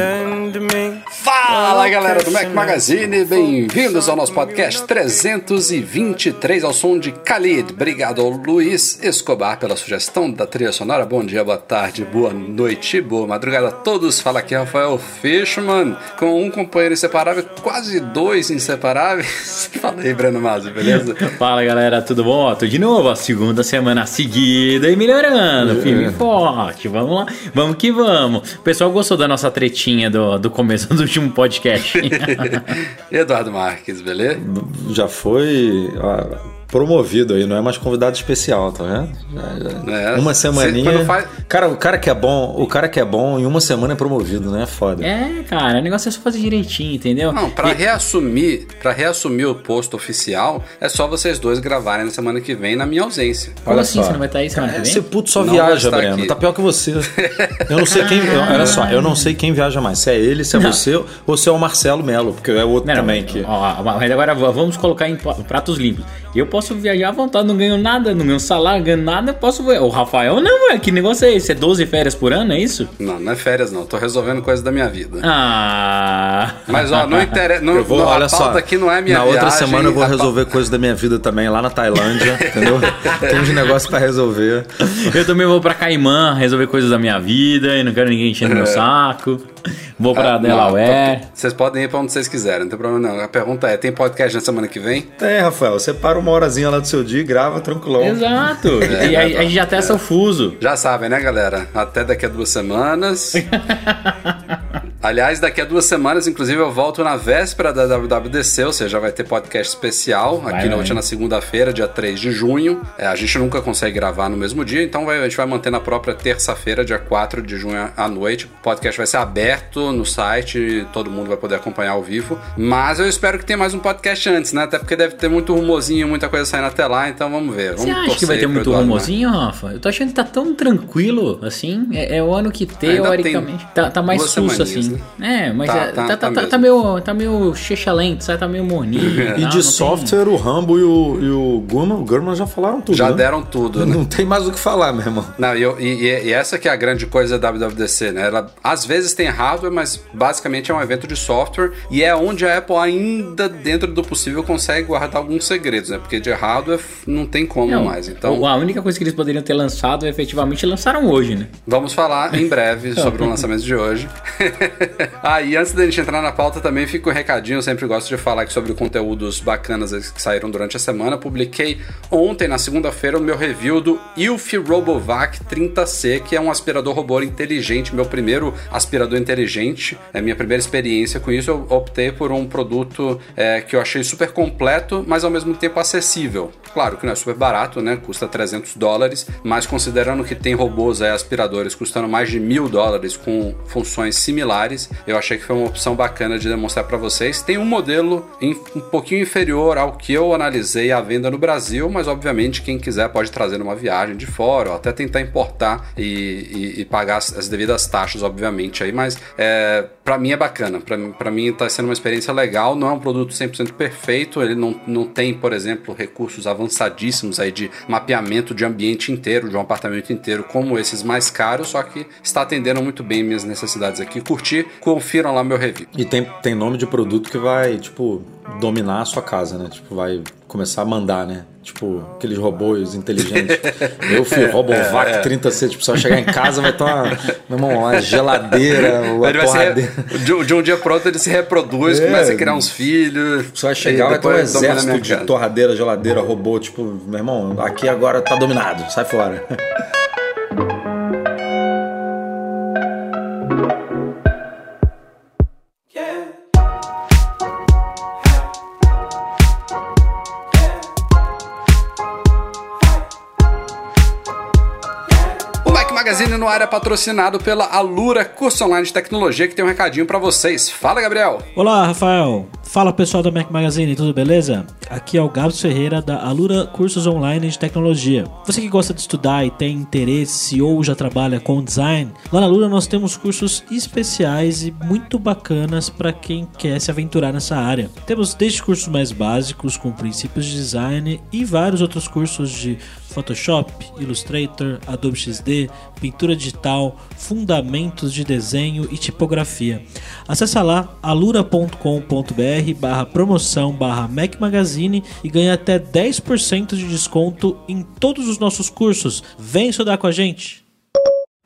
Send me Fala galera do Mac Magazine, bem-vindos ao nosso podcast 323 ao som de Khalid. Obrigado ao Luiz Escobar pela sugestão da trilha sonora. Bom dia, boa tarde, boa noite, boa madrugada a todos. Fala aqui Rafael Fishman, com um companheiro inseparável, quase dois inseparáveis. Fala aí, Breno Mazzi, beleza? Fala galera, tudo bom? Tô de novo, a segunda semana seguida e melhorando, firme e forte. Vamos lá, vamos que vamos. O pessoal gostou da nossa tretinha do, do começo do último podcast. Eduardo Marques, beleza? Já foi ó, promovido aí, não é mais convidado especial, tá vendo? Já- já- É, uma semaninha. faz- Cara, o cara que é bom, o cara que é bom em uma semana é promovido, né? Foda. é, cara, o negócio é só fazer direitinho, entendeu? Não, pra E- reassumir, para reassumir o posto oficial, é só vocês dois gravarem na semana que vem na minha ausência. Como Olha assim? só. Você não vai estar aí semana que vem? Esse puto só Não viaja, Breno. aqui. Tá pior que você. Eu não sei quem. eu- olha só, eu não sei quem viaja mais. Se é ele, se é Não. você ou se é o Marcelo Melo, porque é outro Não, não, também que. ó, mas agora vamos colocar em pratos limpos. Eu posso viajar à vontade, não ganho nada, não ganho salário, ganho nada, eu posso voar. O Rafael não, ué, que negócio é esse? É 12 férias por ano, é isso? Não, não é férias não, tô resolvendo coisas da minha vida. Ah. Mas ó, não interessa, não, Eu vou, não, olha só, aqui não é minha na outra viagem, semana eu vou resolver coisas da minha vida também, lá na Tailândia, entendeu? Tem uns negócios pra resolver. Eu também vou pra Caimã resolver coisas da minha vida e não quero ninguém enchendo meu saco. Vou pra Ah, não, Delaware. tô- Vocês podem ir pra onde vocês quiserem, não tem problema não. A pergunta é, tem podcast na semana que vem? É, Rafael, você para uma horazinha lá do seu dia e grava tranquilão. Exato. É, e aí a gente já testa o fuso. Já sabem, né, galera? Até daqui a duas semanas. Aliás, daqui a duas semanas, inclusive, eu volto na véspera da WWDC, ou seja, vai ter podcast especial aqui Vai, na vai. última segunda-feira, dia 3 de junho. É, a gente nunca consegue gravar no mesmo dia, então vai- a gente vai manter na própria terça-feira, dia 4 de junho à noite. O podcast vai ser aberto no site, todo mundo vai poder acompanhar ao vivo. Mas eu espero que tenha mais um podcast antes, né? Até porque deve ter muito rumorzinho, muita coisa saindo até lá, então vamos ver. Você Vamos acha que vai ter muito Eduardo rumorzinho, Rafa? Eu tô achando que tá tão tranquilo, assim. É, é o ano que, teoricamente, tá, tá mais duas susto, assim. É, mas Tá, é- tá, tá, tá tá, tá, tá meio, tá meio checha lento, sabe? Tá meio morninho. E não, de software, o Rambo e o, e o Gurman, o Gurman já falaram tudo. Já né? deram tudo, né? Não tem mais o que falar, meu irmão. Não, e, eu- e- e- e essa que é a grande coisa da WWDC, né? Ela às vezes tem hardware, mas basicamente é um evento de software e é onde a Apple ainda, dentro do possível, consegue guardar alguns segredos, né? Porque de hardware não tem como Não, mais. Então, A única coisa que eles poderiam ter lançado, efetivamente, lançaram hoje, né? vamos falar em breve sobre o lançamento de hoje. ah, e antes da gente entrar na pauta também fica um recadinho, eu sempre gosto de falar aqui sobre conteúdos bacanas que saíram durante a semana. Publiquei ontem, na segunda-feira, o meu review do Ilf Robovac 30C, que é um aspirador robô inteligente, meu primeiro aspirador inteligente, é minha primeira experiência com isso. Eu optei por um produto é, que eu achei super completo, mas ao mesmo tempo acessível. Claro que não é super barato, né? Custa 300 dólares, mas considerando que tem robôs aí, aspiradores custando mais de mil dólares com funções similares, eu achei que foi uma opção bacana de demonstrar para vocês. Tem um modelo um pouquinho inferior ao que eu analisei à venda no Brasil, mas obviamente quem quiser pode trazer numa viagem de fora ou até tentar importar e, e- e pagar as, as devidas taxas, obviamente aí. Mas é, para mim é bacana, para mim tá sendo uma experiência legal. Não é um produto 100% perfeito, ele não, não tem, por exemplo, recursos avançadíssimos aí de mapeamento de ambiente inteiro, de um apartamento inteiro, como esses mais caros, só que está atendendo muito bem minhas necessidades aqui. Curti, confiram lá meu review. E tem, tem nome de produto que vai, tipo, dominar a sua casa, né? Tipo, vai começar a mandar, né? Tipo, aqueles robôs inteligentes. Eu fui Robovac 30C, tipo, você vai chegar em casa, vai ter uma, meu irmão, uma geladeira, uma Ele re- de, de um dia pro outro ele se reproduz, É. começa a criar uns filhos. Você vai chegar, vai ter um exército de torradeira, geladeira, robô, tipo, meu irmão, aqui agora tá dominado, sai fora. É patrocinado pela Alura Curso Online de Tecnologia, que tem um recadinho para vocês. Fala, Gabriel! Olá, Rafael! Fala pessoal da Mac Magazine, tudo beleza? Aqui é o Gabs Ferreira da Alura Cursos Online de Tecnologia. Você que gosta de estudar e tem interesse ou já trabalha com design, lá na Alura nós temos cursos especiais e muito bacanas para quem quer se aventurar nessa área. Temos desde cursos mais básicos com princípios de design e vários outros cursos de Photoshop, Illustrator, Adobe XD, pintura digital, fundamentos de desenho e tipografia. Acesse lá alura.com.br barra promoção barra Mac Magazine e ganhe até 10% de desconto em todos os nossos cursos. Vem estudar com a gente!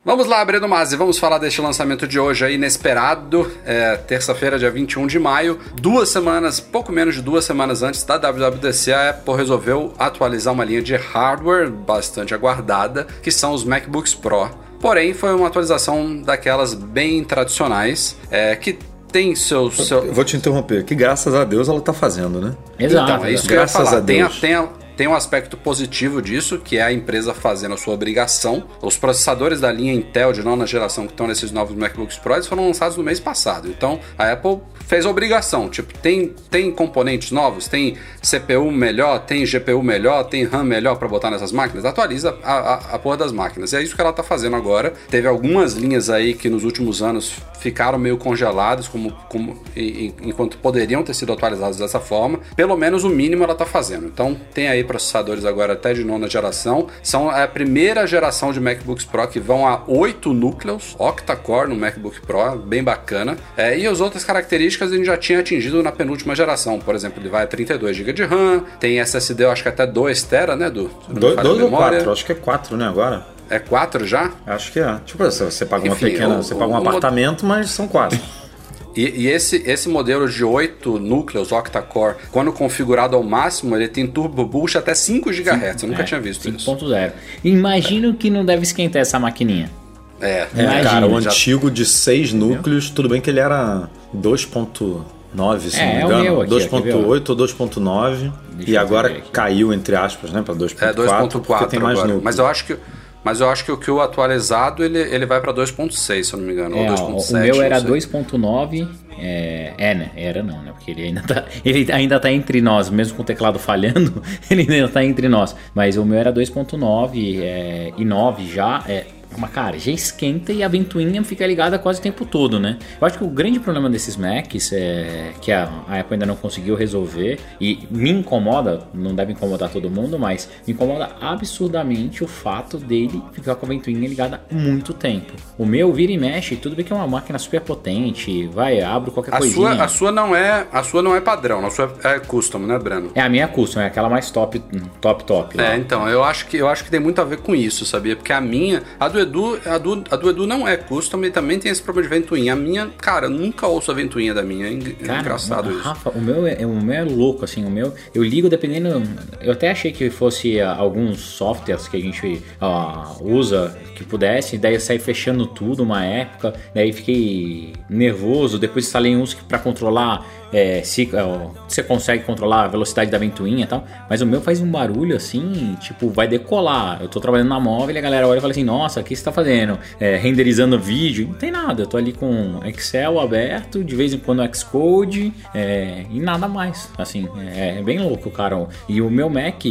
Vamos lá, Breno Mazzi, vamos falar deste lançamento de hoje aí, inesperado, é, terça-feira, dia 21 de maio. Duas semanas, pouco menos de duas semanas antes da WWDC, a Apple resolveu atualizar uma linha de hardware bastante aguardada, que são os MacBooks Pro. Porém, foi uma atualização daquelas bem tradicionais, é, que tem seus... Seu... Eu vou te interromper, que graças a Deus ela tá fazendo, né? Exato. Então, é isso que Graças eu ia falar. a Tem, a, Deus. tem, a, tem um aspecto positivo disso, que é a empresa fazendo a sua obrigação. Os processadores da linha Intel de nona geração que estão nesses novos MacBooks Pro eles foram lançados no mês passado. Então a Apple fez a obrigação. Tipo, tem, tem componentes novos, tem CPU melhor, tem GPU melhor, tem RAM melhor para botar nessas máquinas. Atualiza a, a, a porra das máquinas. E é isso que ela tá fazendo agora. Teve algumas linhas aí que nos últimos anos ficaram meio congeladas, como, como enquanto poderiam ter sido atualizadas dessa forma. Pelo menos o mínimo ela tá fazendo. Então tem aí processadores agora até de nona geração. São a primeira geração de MacBooks Pro que vão a 8 núcleos, octa-core no MacBook Pro, bem bacana. É, e as outras características a gente já tinha atingido na penúltima geração. Por exemplo, ele vai a 32 GB de RAM, tem SSD, eu acho que até 2 TB, né, a dois ou memória. quatro? Acho que é quatro, né, agora? É 4 já? Acho que é. Tipo, você paga uma Enfim, pequena. o- você paga um o- o- apartamento, mas são quatro. E, e esse, esse modelo de 8 núcleos octa-core, quando configurado ao máximo, ele tem turbo boost até 5 GHz. Eu nunca É, tinha visto isso. 5.0. Imagino que não deve esquentar essa maquininha. É, É, Imagina, cara, o já- antigo de seis núcleos, tudo bem que ele era 2.9, se É, não me é engano. ver, 2.8 ou 2.9. Deixa E agora caiu, entre aspas, né, pra 2.4. É 2.4 porque tem mais agora. núcleos. Mas eu acho que mas eu acho que o que o atualizado ele, ele vai para 2.6, se eu não me engano, É, ou ó, 2.7. o meu era sei. 2.9. É, é, né? Era não, né? Porque ele ainda, tá, ele ainda tá entre nós, mesmo com o teclado falhando, ele ainda tá entre nós. Mas o meu era 2.9 é, e 9 já. É, mas, cara, já esquenta e a ventoinha fica ligada quase o tempo todo, né? Eu acho que o grande problema desses Macs é que a, a Apple ainda não conseguiu resolver e me incomoda, não deve incomodar todo mundo, mas me incomoda absurdamente o fato dele ficar com a ventoinha ligada muito tempo. O meu vira e mexe, tudo bem que é uma máquina super potente, vai, abro qualquer A coisinha. sua, a sua não é, a sua não é padrão, a sua é custom, né, Breno? É a minha custom, é aquela mais top, top, top. lá. É, então, eu acho que eu acho que tem muito a ver com isso, sabia? Porque a minha, a do Edu, a do, a do Edu não é custom e também tem esse problema de ventoinha. A minha, cara, nunca ouço a ventoinha da minha. É é Cara, engraçado isso. Rafa, o meu, é, o meu é louco, assim, o meu. Eu ligo dependendo. Eu até achei que fosse ah, alguns softwares que a gente ah, usa que pudesse, daí eu saí fechando tudo uma época, daí fiquei nervoso. Depois instalei uns pra controlar. É, se ó, você consegue controlar a velocidade da ventoinha e tal, mas o meu faz um barulho assim, tipo, vai decolar. Eu tô trabalhando na móvel e a galera olha e fala assim: Nossa, o que você tá fazendo? É, renderizando vídeo? Não tem nada, eu tô ali com Excel aberto, de vez em quando Xcode é, e nada mais. Assim, é, é bem louco, cara. E o meu Mac,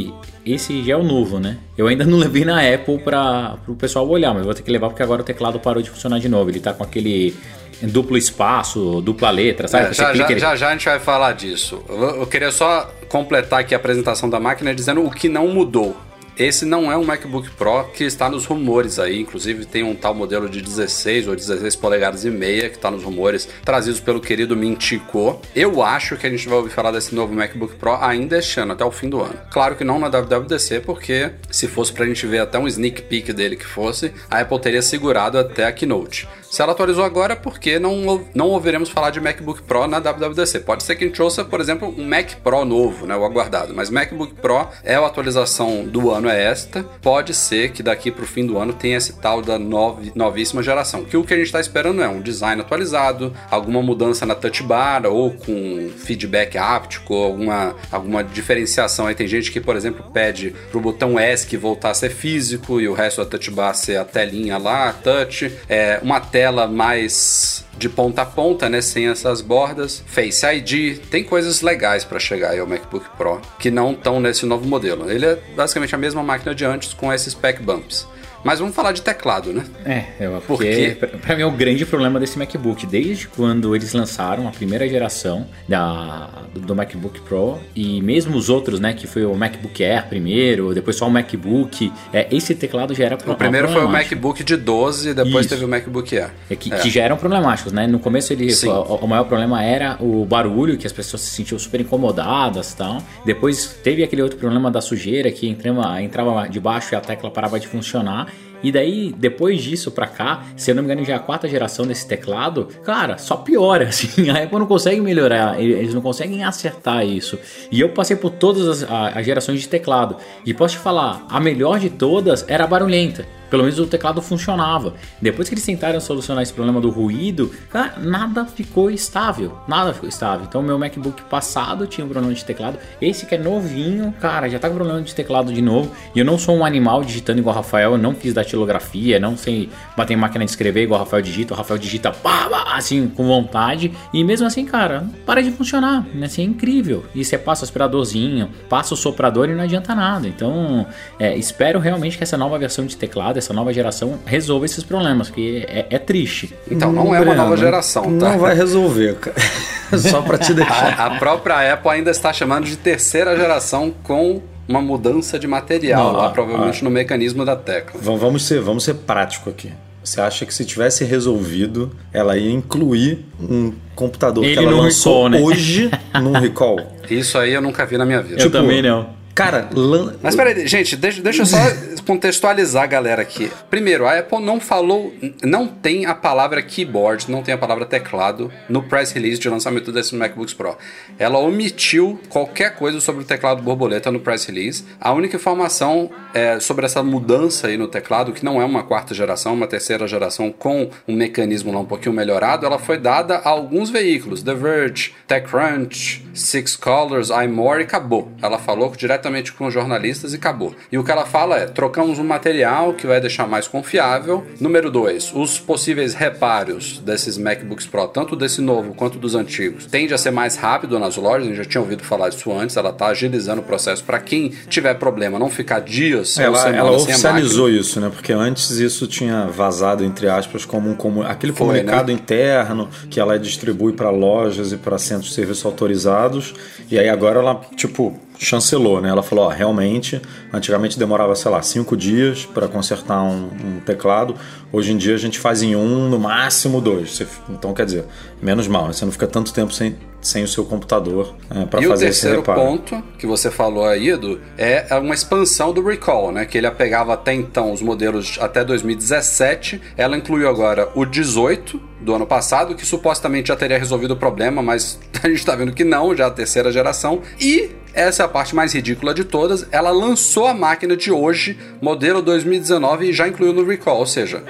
esse já é o novo, né? Eu ainda não levei na Apple para o pessoal olhar, mas vou ter que levar porque agora o teclado parou de funcionar de novo. Ele tá com aquele duplo espaço, dupla letra, sabe? É, já, já, ele- já já a gente vai falar disso. Eu, eu queria só completar aqui a apresentação da máquina dizendo o que não mudou. Esse não é um MacBook Pro que está nos rumores aí, inclusive tem um tal modelo de 16 ou 16 polegadas e meia que está nos rumores trazidos pelo querido Mintico. Eu acho que a gente vai ouvir falar desse novo MacBook Pro ainda este ano, até o fim do ano. Claro que não na WWDC, porque se fosse pra gente ver até um sneak peek dele que fosse, a Apple teria segurado até a Keynote. Se ela atualizou agora, é porque não, não ouviremos falar de MacBook Pro na WWDC. Pode ser que a gente ouça, por exemplo, um Mac Pro novo, né, o aguardado. Mas MacBook Pro é a atualização do ano ano é esta. Pode ser que daqui pro fim do ano tenha esse tal da novi- novíssima geração. Que o que a gente está esperando é um design atualizado, alguma mudança na touch bar ou com feedback áptico, alguma, alguma diferenciação. Aí tem gente que, por exemplo, pede pro botão ESC voltar a ser físico e o resto da touch bar ser a telinha lá, touch. É, uma tela mais de ponta a ponta, né, sem essas bordas. Face ID, tem coisas legais para chegar aí ao MacBook Pro que não estão nesse novo modelo. Ele é basicamente a mesma máquina de antes com esses spec bumps. Mas vamos falar de teclado, né? É, eu- Por porque pra mim é o grande problema desse MacBook. Desde quando eles lançaram a primeira geração da, do, MacBook Pro e mesmo os outros, né, que foi o MacBook Air primeiro, depois só o MacBook, é, esse teclado já era O primeiro foi o. MacBook de 12 e depois Isso. teve o MacBook Air. É que, que já eram problemáticos, né? No começo ele, o, o maior problema era o barulho, que as pessoas se sentiam super incomodadas e tal. Depois teve aquele outro problema da sujeira, que entrava, entrava debaixo e a tecla parava de funcionar. E daí, depois disso pra cá, se eu não me engano, já é a quarta geração desse teclado, cara, só piora, assim. A Apple não consegue melhorar, eles não conseguem acertar isso. E eu passei por todas as, as gerações de teclado. E posso te falar, a melhor de todas era barulhenta. Pelo menos o teclado funcionava. Depois que eles tentaram solucionar esse problema do ruído, nada ficou estável. Nada ficou estável. Então, meu MacBook passado tinha um problema de teclado. Esse que é novinho, cara, já tá com problema de teclado de novo. E eu não sou um animal digitando igual o Rafael. Eu não fiz datilografia, não sei bater em máquina de escrever igual o Rafael digita. O Rafael digita pá, pá, assim, com vontade. E mesmo assim, cara, para de funcionar. Assim, é incrível. E você passa o aspiradorzinho, passa o soprador e não adianta nada. Então, é, espero realmente que essa nova versão de teclado, essa nova geração, resolva esses problemas, porque é, é triste. Então, não é uma nova geração, tá? Não vai resolver, cara. Só pra te deixar. A, a própria Apple ainda está chamando de terceira geração com uma mudança de material Não, lá, provavelmente no mecanismo da tecla. V- Vamos ser, vamos ser prático aqui. Você acha que se tivesse resolvido, ela ia incluir um computador Ele que ela lançou recall, né? hoje num recall? Isso aí eu nunca vi na minha vida. Eu também não. Cara, lan... Mas peraí, gente, deixa, deixa eu só contextualizar a galera aqui. Primeiro, a Apple não falou, não tem a palavra keyboard, não tem a palavra teclado no press release de lançamento desse MacBooks Pro. Ela omitiu qualquer coisa sobre o teclado borboleta no press release. A única informação é sobre essa mudança aí no teclado, que não é uma quarta geração, uma terceira geração com um mecanismo lá um pouquinho melhorado, ela foi dada a alguns veículos, The Verge, TechCrunch, Six Colors, iMore e acabou. Ela falou diretamente com os jornalistas e acabou. E o que ela fala é: trocamos um material que vai deixar mais confiável. Número 2, os possíveis reparos desses MacBooks Pro, tanto desse novo quanto dos antigos, tende a ser mais rápido nas lojas. A gente já tinha ouvido falar disso antes. Ela está agilizando o processo para quem tiver problema não ficar dias ou ela, semanas ela oficializou isso, né? Porque antes isso tinha vazado, entre aspas, como um comu... aquele Foi, comunicado né? interno que ela distribui para lojas e para centros de serviço autorizados. E aí agora ela, tipo, chancelou, né? Ela falou, ó, realmente, antigamente demorava, sei lá, cinco dias para consertar um, um teclado. Hoje em dia a gente faz em um, no máximo dois. Você- então, quer dizer, menos mal, né? Você não fica tanto tempo sem, sem o seu computador para E o fazer esse terceiro reparo. ponto que você falou aí, Edu, é uma expansão do Recall, né? Que ele pegava até então os modelos até 2017. Ela incluiu agora o 18 do ano passado, que supostamente já teria resolvido o problema, mas a gente tá vendo que não, já é a terceira geração. E essa é a parte mais ridícula de todas. Ela lançou a máquina de hoje, modelo 2019, e já incluiu no Recall, ou seja.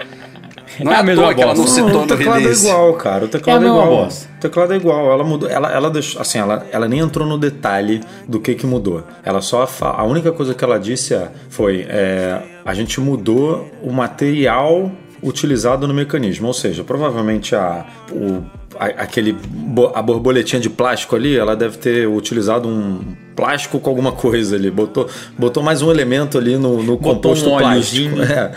Não é, É a mesma que ela não citou Não, o teclado release. é igual, cara. O teclado É é, a mesma igual. bosta. O teclado é igual. Ela mudou. Ela, ela deixou. Assim, ela, ela nem entrou no detalhe do que que mudou. Ela só. fa- A única coisa que ela disse é, foi: é, a gente mudou o material utilizado no mecanismo. Ou seja, provavelmente a. O, a, aquele, a borboletinha de plástico ali, ela deve ter utilizado um plástico com alguma coisa ali. Botou, botou mais um elemento ali no, no Botou composto um plástico. É.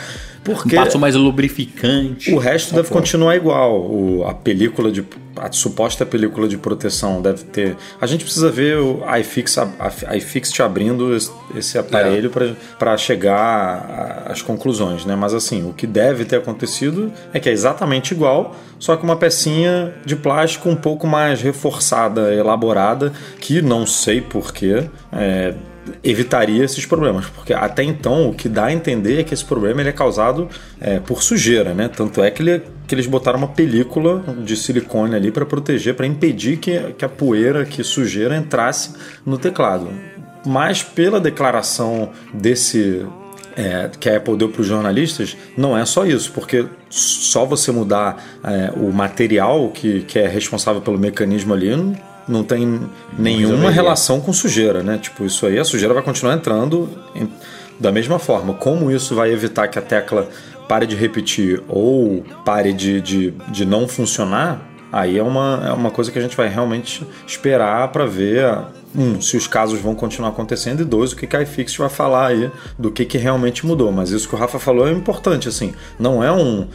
Porque Passo mais lubrificante. o resto deve continuar igual. O- a película de. A suposta película de proteção deve ter. A gente precisa ver o iFix, a, a iFix te abrindo esse, aparelho para chegar às conclusões, né? Mas assim, o que deve ter acontecido é que é exatamente igual, só que uma pecinha de plástico um pouco mais reforçada, elaborada, que não sei porquê. É, evitaria esses problemas, porque até então o que dá a entender é que esse problema ele é causado é, por sujeira, né? Tanto é que, ele- que eles botaram uma película de silicone ali para proteger, para impedir que, que a poeira, que sujeira entrasse no teclado. mas pela declaração desse é, que a Apple deu para os jornalistas, não é só isso, porque só você mudar é, o material que, que é responsável pelo mecanismo ali não tem nenhuma relação com sujeira, né? Tipo, isso aí, a sujeira vai continuar entrando em- da mesma forma. Como isso vai evitar que a tecla pare de repetir ou pare de, de, de não funcionar, aí é uma, é uma coisa que a gente vai realmente esperar para ver, um, se os casos vão continuar acontecendo e dois, o que que a iFixit vai falar aí do que, que realmente mudou. Mas isso que o Rafa falou é importante, assim, não é um...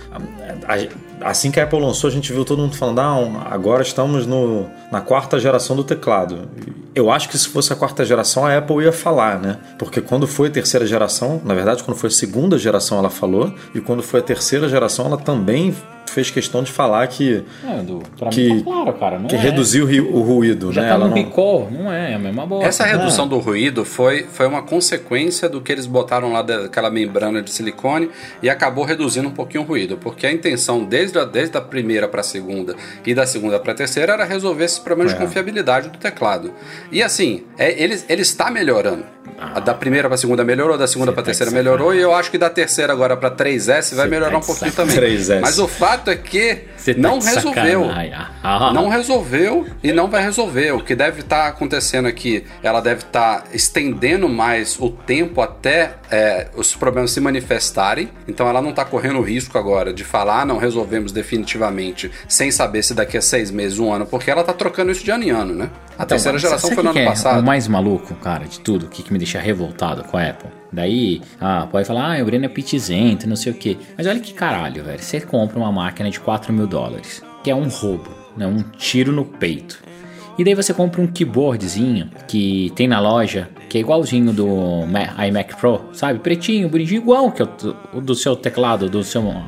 Assim que a Apple lançou, a gente viu todo mundo falando, ah, agora estamos no, na quarta geração do teclado. Eu acho que se fosse a quarta geração, a Apple ia falar, né? Porque quando foi a terceira geração, na verdade, quando foi a segunda geração, ela falou, e quando foi a terceira geração, ela também fez questão de falar que, É, do, pra Que- mim tá claro, cara. Não que é. reduziu o ruído, Já né? tá Ela no não- recall, não é, é a mesma bosta. Essa redução do ruído foi, foi uma consequência do que eles botaram lá daquela membrana de silicone e acabou reduzindo um pouquinho o ruído, porque a intenção desde a, desde a primeira para a segunda e da segunda para a terceira era resolver esses problemas É. de confiabilidade do teclado. E assim, é, ele, ele está melhorando. Da primeira para a segunda melhorou, da segunda Você para a tá de terceira melhorou e eu acho que da terceira agora para 3S vai melhorar tá um pouquinho também. 3S. Mas o fato é que tá não de resolveu. Ah. Não resolveu e não vai resolver. O que deve estar acontecendo aqui, ela deve estar estendendo mais o tempo até é, os problemas se manifestarem. Então ela não está correndo o risco agora de falar, "Ah, não resolvemos definitivamente, sem saber se daqui a seis meses, um ano, porque ela está trocando isso de ano em ano, né? A terceira Então, geração sabe foi no ano é passado. O mais maluco, cara, de tudo, o que, que me deixa revoltado com a Apple. Daí, ah, pode falar, ah, o Breno é pitizento, não sei o quê. Mas olha que caralho, velho. Você compra uma máquina de 4 mil dólares, que é um roubo, né? Um tiro no peito. E daí você compra um keyboardzinho que tem na loja, que é igualzinho do Ma- iMac Pro, sabe? Pretinho, bonitinho, igual que o do seu teclado, do seu, do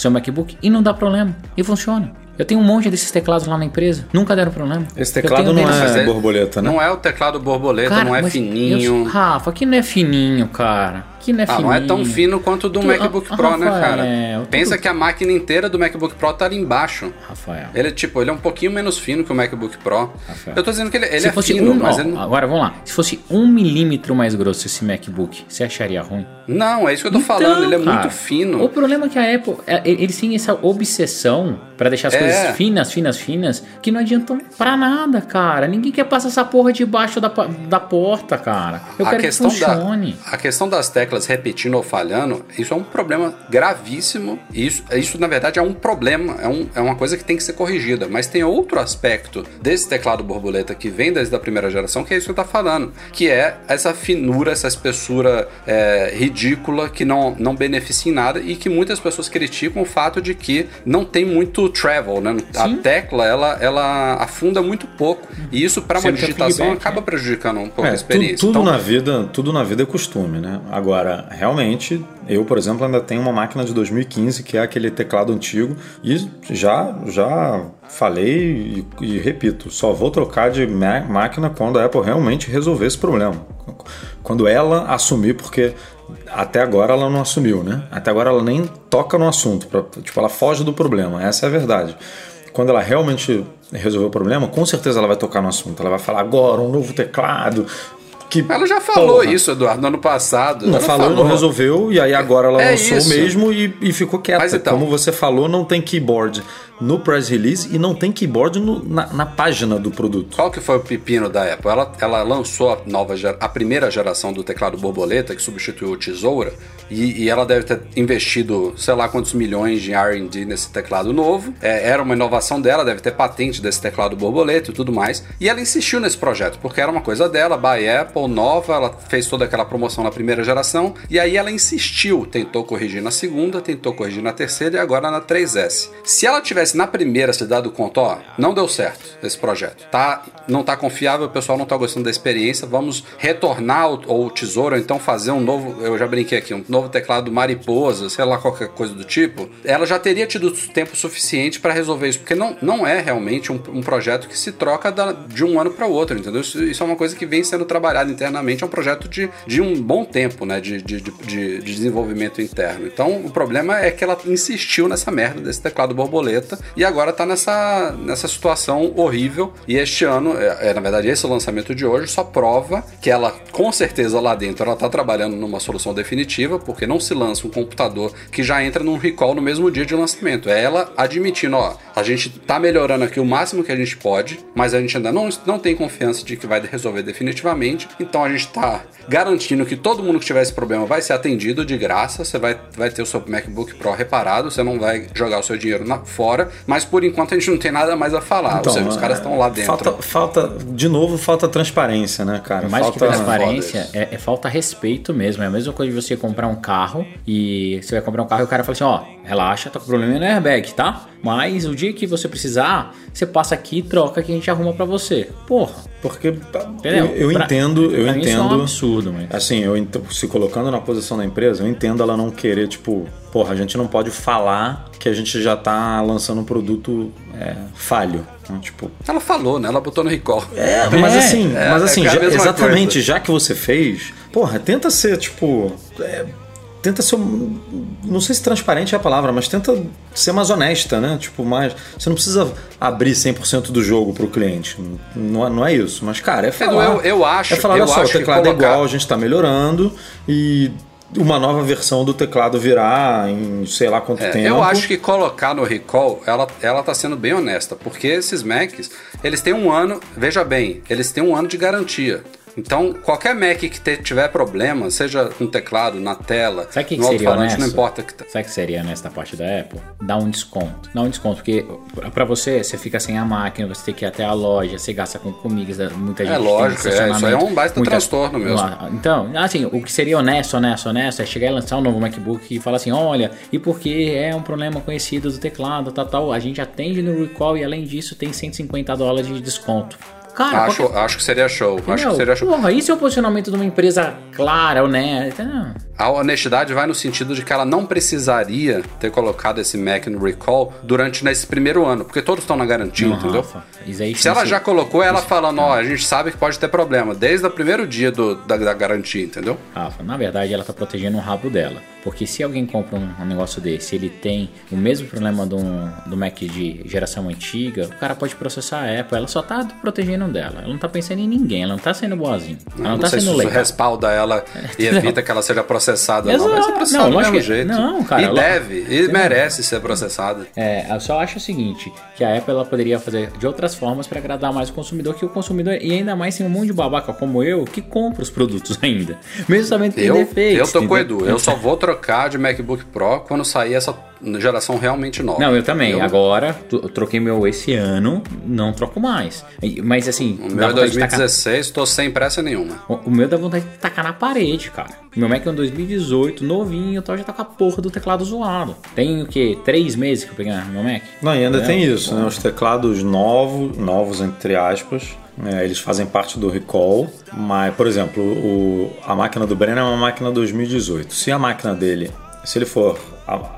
seu MacBook, e não dá problema. E funciona. Eu tenho um monte desses teclados lá na empresa, nunca deram problema. Esse teclado não deles- Mas é borboleta, né? Não é o teclado borboleta, Cara, não é fininho. eu- Rafa, aqui não é fininho, cara. Não é Ah, não é tão fino quanto o do Tu- MacBook ah, Pro, né, Rafael, cara? tudo- Pensa que a máquina inteira do MacBook Pro tá ali embaixo. Rafael. Ele é tipo, ele é um pouquinho menos fino que o MacBook Pro. Rafael. Eu tô dizendo que ele, ele Se é fosse fino, um, mas ó, ele agora vamos lá. Se fosse um milímetro mais grosso esse MacBook, você acharia ruim? Não, é isso que eu tô falando, ele é Então, cara, muito fino. O problema é que a Apple, é, eles têm essa obsessão pra deixar as É. coisas finas, finas, finas, que não adiantam pra nada, cara. Ninguém quer passar essa porra debaixo da, da porta, cara. Eu a quero que funcione. Da, a questão das teclas repetindo ou falhando, isso é um problema gravíssimo. E isso, isso na verdade, é um problema, é, um- é uma coisa que tem que ser corrigida. Mas tem outro aspecto desse teclado borboleta que vem desde a primeira geração, que é isso que eu tô falando. Que é essa finura, essa espessura é, ridícula que não, não beneficia em nada e que muitas pessoas criticam o fato de que não tem muito travel, né? A Sim. tecla, ela, ela afunda muito pouco. E isso, para feedback, acaba né? prejudicando um pouco a É, tu- experiência. tudo, Então, na vida, tudo na vida é costume, né? Agora, realmente, eu, por exemplo, ainda tenho uma máquina de 2015 que é aquele teclado antigo e já já falei e, e repito, só vou trocar de máquina quando a Apple realmente resolver esse problema. Quando ela assumir, porque até agora ela não assumiu, né? Até agora ela nem toca no assunto, pra- tipo, ela foge do problema, essa é a verdade quando ela realmente resolver o problema, com certeza ela vai tocar no assunto. Ela vai falar agora um novo teclado. Que, Ela já falou porra, isso, Eduardo, no ano passado. Não Ela falou, não resolveu, e aí agora ela É lançou isso. mesmo e, e ficou quieta. Mas então- Como você falou, não tem keyboard no press release e não tem keyboard no- na, na página do produto. Qual que foi o pepino da Apple? Ela, ela lançou a nova a primeira geração do teclado borboleta, que substituiu o tesoura, e, e ela deve ter investido, sei lá quantos milhões de R&D nesse teclado novo. É, era uma inovação dela, deve ter patente desse teclado borboleta e tudo mais. E ela insistiu nesse projeto, porque era uma coisa dela, by Apple, nova, ela fez toda aquela promoção na primeira geração, e aí ela insistiu, tentou corrigir na segunda, tentou corrigir na terceira e agora na 3S. Se ela tivesse na primeira se dado conta, ó, não deu certo esse projeto, tá? Não tá confiável, o pessoal não tá gostando da experiência, vamos retornar o, o tesouro, ou então fazer um novo, eu já brinquei aqui, um novo teclado mariposa, sei lá, qualquer coisa do tipo. Ela já teria tido tempo suficiente para resolver isso, porque não, não é realmente um, um projeto que se troca da- de um ano para o outro, entendeu? Isso, isso é uma coisa que vem sendo trabalhada internamente é um projeto de, de um bom tempo, né? De, de, de, de desenvolvimento interno. Então o problema é que ela insistiu nessa merda desse teclado borboleta e agora tá nessa, nessa situação horrível. E este ano, é, é, na verdade, esse lançamento de hoje só prova que ela, com certeza, lá dentro, ela tá trabalhando numa solução definitiva, porque não se lança um computador que já entra num recall no mesmo dia de lançamento. É ela admitindo, ó, a gente tá melhorando aqui o máximo que a gente pode, mas a gente ainda não, não tem confiança de que vai resolver definitivamente. Então a gente tá garantindo que todo mundo que tiver esse problema vai ser atendido de graça. Você vai, vai ter o seu MacBook Pro reparado, você não vai jogar o seu dinheiro na, fora, mas por enquanto a gente não tem nada mais a falar. Então, Ou seja, os caras estão lá dentro. Falta, falta, de novo, falta transparência, né, cara? Mais falta... que transparência, é, é, falta respeito mesmo. É a mesma coisa de você comprar um carro e você vai comprar um carro e o cara fala assim: ó, relaxa, tá com problema no airbag, tá? Mas o dia que você precisar, você passa aqui e troca que a gente arruma para você. Porra. Porque Entendeu? eu, eu pra, entendo, eu entendo. Isso é um absurdo, mas... Assim, eu se colocando na posição da empresa, eu entendo ela não querer, tipo, porra, a gente não pode falar que a gente já tá lançando um produto é, falho. Então, tipo... Ela falou, né? Ela botou no recall. É, mas assim, é, mas assim, é já, exatamente, coisa. já que você fez, porra, tenta ser, tipo. É, tenta ser. Não sei se transparente é a palavra, mas tenta ser mais honesta, né? Tipo, mais. Você não precisa abrir 100% do jogo para o cliente. Não, não é isso. Mas, cara, é falar. Eu, eu acho. É falar, olha só, o teclado colocar... é igual, a gente está melhorando e uma nova versão do teclado virá em sei lá quanto é, tempo. Eu acho que colocar no recall, ela, ela tá sendo bem honesta, porque esses Macs, eles têm um ano, veja bem, eles têm um ano de garantia. Então, qualquer Mac que te, tiver problema, seja com teclado, na tela, Sabe que no alto-falante, não importa que tá. Sabe que seria nesta parte da Apple? Dá um desconto. Dá um desconto, porque pra você, você fica sem a máquina, você tem que ir até a loja, você gasta com comidas, muita gente É lógico, é, isso aí é um baita transtorno mesmo. Então, assim, o que seria honesto, honesto, honesto é chegar e lançar um novo MacBook e falar assim, olha, e porque é um problema conhecido do teclado, tal, tal, a gente atende no recall e além disso tem 150 dólares de desconto. Cara, Acho, qualquer- acho que seria show. Acho Meu, que seria show. Porra, isso é o posicionamento de uma empresa clara, honesta. Não. A honestidade vai no sentido de que ela não precisaria ter colocado esse Mac no recall durante nesse primeiro ano, porque todos estão na garantia, Não, entendeu? Rafa, isso Se ela isso- já colocou, ela falando, ó, a gente sabe que pode ter problema, desde o primeiro dia do- da, da garantia, entendeu? Rafa, na verdade ela tá protegendo o rabo dela. Porque se alguém compra um, um negócio desse, ele tem o mesmo problema do, do Mac de geração antiga, o cara pode processar a Apple. Ela só tá protegendo dela. Ela não tá pensando em ninguém, ela não tá sendo boazinha. Ela não, não tá sei se sendo isso legal. respalda ela e evita que ela seja processada, não. Vai ser Exato. processada Não, do mesmo que- jeito. não, cara, e lo- deve, e merece ser processada. É, eu só acho o seguinte, que a Apple ela poderia fazer de outras formas para agradar mais o consumidor, que o consumidor, e ainda mais tem um monte de babaca como eu, que compra os produtos ainda. Mesmo sabendo que tem Eu, defeitos. eu tô com o entendeu? Edu, eu só vou trocar de MacBook Pro quando sair essa geração realmente nova. Não, eu também. Eu- Agora, eu troquei meu esse ano, não troco mais. Mas assim, O meu é vontade de tacar- 2016, tô sem pressa nenhuma. O o meu dá vontade de tacar na parede, cara. Meu Mac é um 2018, novinho, então já tá com a porra do teclado zoado. Tem o quê? Três meses que eu peguei meu Mac? Não, e ainda É, tem isso, né? Os teclados novos, novos entre aspas, é, eles fazem parte do recall, mas, por exemplo, o, a máquina do Breno é uma máquina 2018. Se a máquina dele, se ele for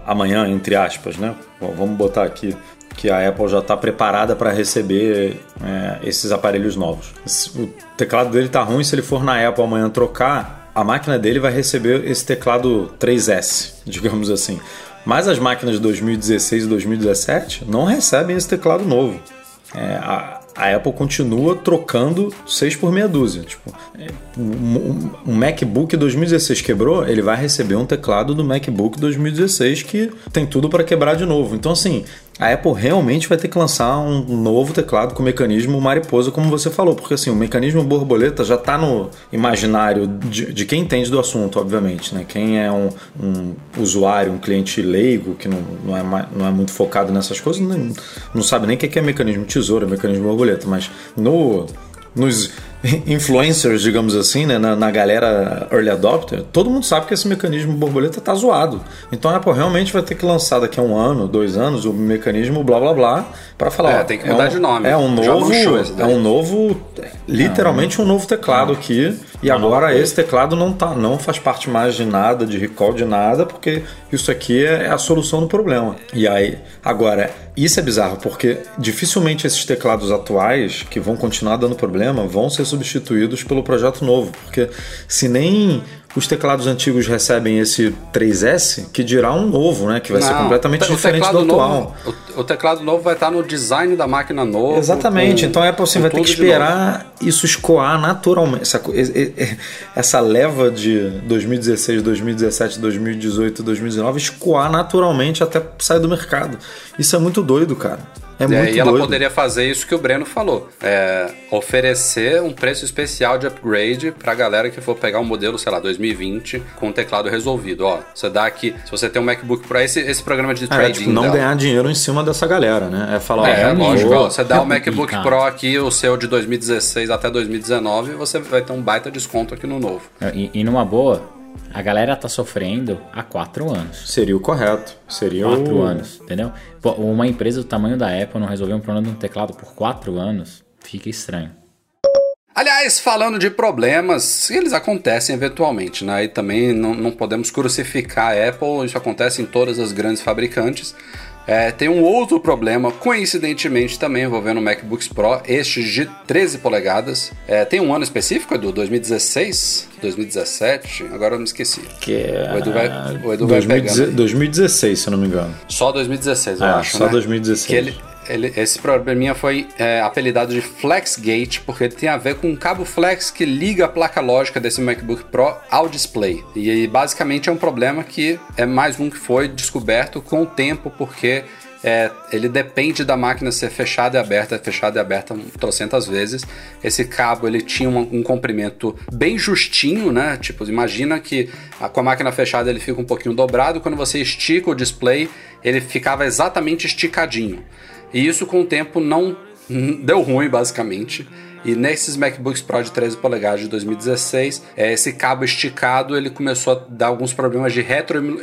amanhã, entre aspas, né? Vamos botar aqui que a Apple já está preparada para receber é, esses aparelhos novos. O teclado dele tá ruim, se ele for na Apple amanhã trocar, a máquina dele vai receber esse teclado 3S, digamos assim. Mas as máquinas de 2016 e 2017 não recebem esse teclado novo. É, a Apple continua trocando 6 por meia dúzia. Tipo, um MacBook 2016 quebrou, ele vai receber um teclado do MacBook 2016 que tem tudo para quebrar de novo. Então, assim, a Apple realmente vai ter que lançar um novo teclado com mecanismo mariposa, como você falou, porque assim, o mecanismo borboleta já está no imaginário de, de quem entende do assunto, obviamente, né? Quem é um, um usuário, um cliente leigo, que não, não, é, não é muito focado nessas coisas, não, não sabe nem o que é mecanismo tesoura, mecanismo borboleta, mas no nos influencers, digamos assim, né, na, na galera early adopter, todo mundo sabe que esse mecanismo borboleta tá zoado. Então a Apple realmente vai ter que lançar daqui a um ano, dois anos, o mecanismo blá blá blá para falar. É, ó, tem que mudar um, de nome. É um novo, é um novo literalmente um novo teclado aqui. E agora esse teclado não, tá, não faz parte mais de nada, de recall de nada, porque isso aqui é a solução do problema. E aí, agora, isso é bizarro, porque dificilmente esses teclados atuais, que vão continuar dando problema, vão ser substituídos pelo projeto novo. Porque se nem os teclados antigos recebem esse 3S, que dirá um novo, né? Que vai ser Não, completamente o te- o diferente do atual. novo- o, o teclado novo vai estar no design da máquina nova. Exatamente, com- então a Apple assim, com vai ter que esperar isso escoar naturalmente. Essa, essa leva de 2016, 2017, 2018, 2019 escoar naturalmente até sair do mercado. Isso é muito doido, cara. É E muito aí ela doido. poderia fazer isso que o Breno falou. É, oferecer um preço especial de upgrade pra galera que for pegar um modelo, sei lá, 2020 com o teclado resolvido. Ó, você dá aqui, se você tem um MacBook Pro, esse, esse programa de É, trading tipo, não dela. ganhar dinheiro em cima dessa galera, né? É falar, É, ó, lógico. vou- ó, Você dá o é MacBook. Pro aqui, o seu de 2016 até 2019, você vai ter um baita desconto aqui no novo. E, e numa boa, a galera tá sofrendo há quatro anos. Seria o correto. Seria Quatro o... anos, entendeu? Uma empresa do tamanho da Apple não resolver um problema de um teclado por quatro anos, fica estranho. Aliás, falando de problemas, eles acontecem eventualmente, né? E também não, não podemos crucificar a Apple, isso acontece em todas as grandes fabricantes. É, tem um outro problema, coincidentemente também envolvendo MacBooks Pro, estes de 13 polegadas. É, tem um ano específico, Edu? 2016? 2017? Agora eu me esqueci. Que é... O Edu vai, o Edu vai 2016, pegando. 2016, se eu não me engano. Só 2016, eu É, acho. só né? 2016. Que ele, ele- esse probleminha foi é, apelidado de FlexGate, porque ele tem a ver com um cabo flex que liga a placa lógica desse MacBook Pro ao display. E, basicamente é um problema que é mais um que foi descoberto com o tempo, porque é, ele depende da máquina ser fechada e aberta, fechada e aberta um trocentas vezes. Esse cabo ele tinha um, um comprimento bem justinho, né? Tipo, imagina que a- com a máquina fechada ele fica um pouquinho dobrado, quando você estica o display, ele ficava exatamente esticadinho. E isso com o tempo não deu ruim, basicamente. E nesses MacBooks Pro de 13 polegadas de 2016, é, esse cabo esticado ele começou a dar alguns problemas de retro,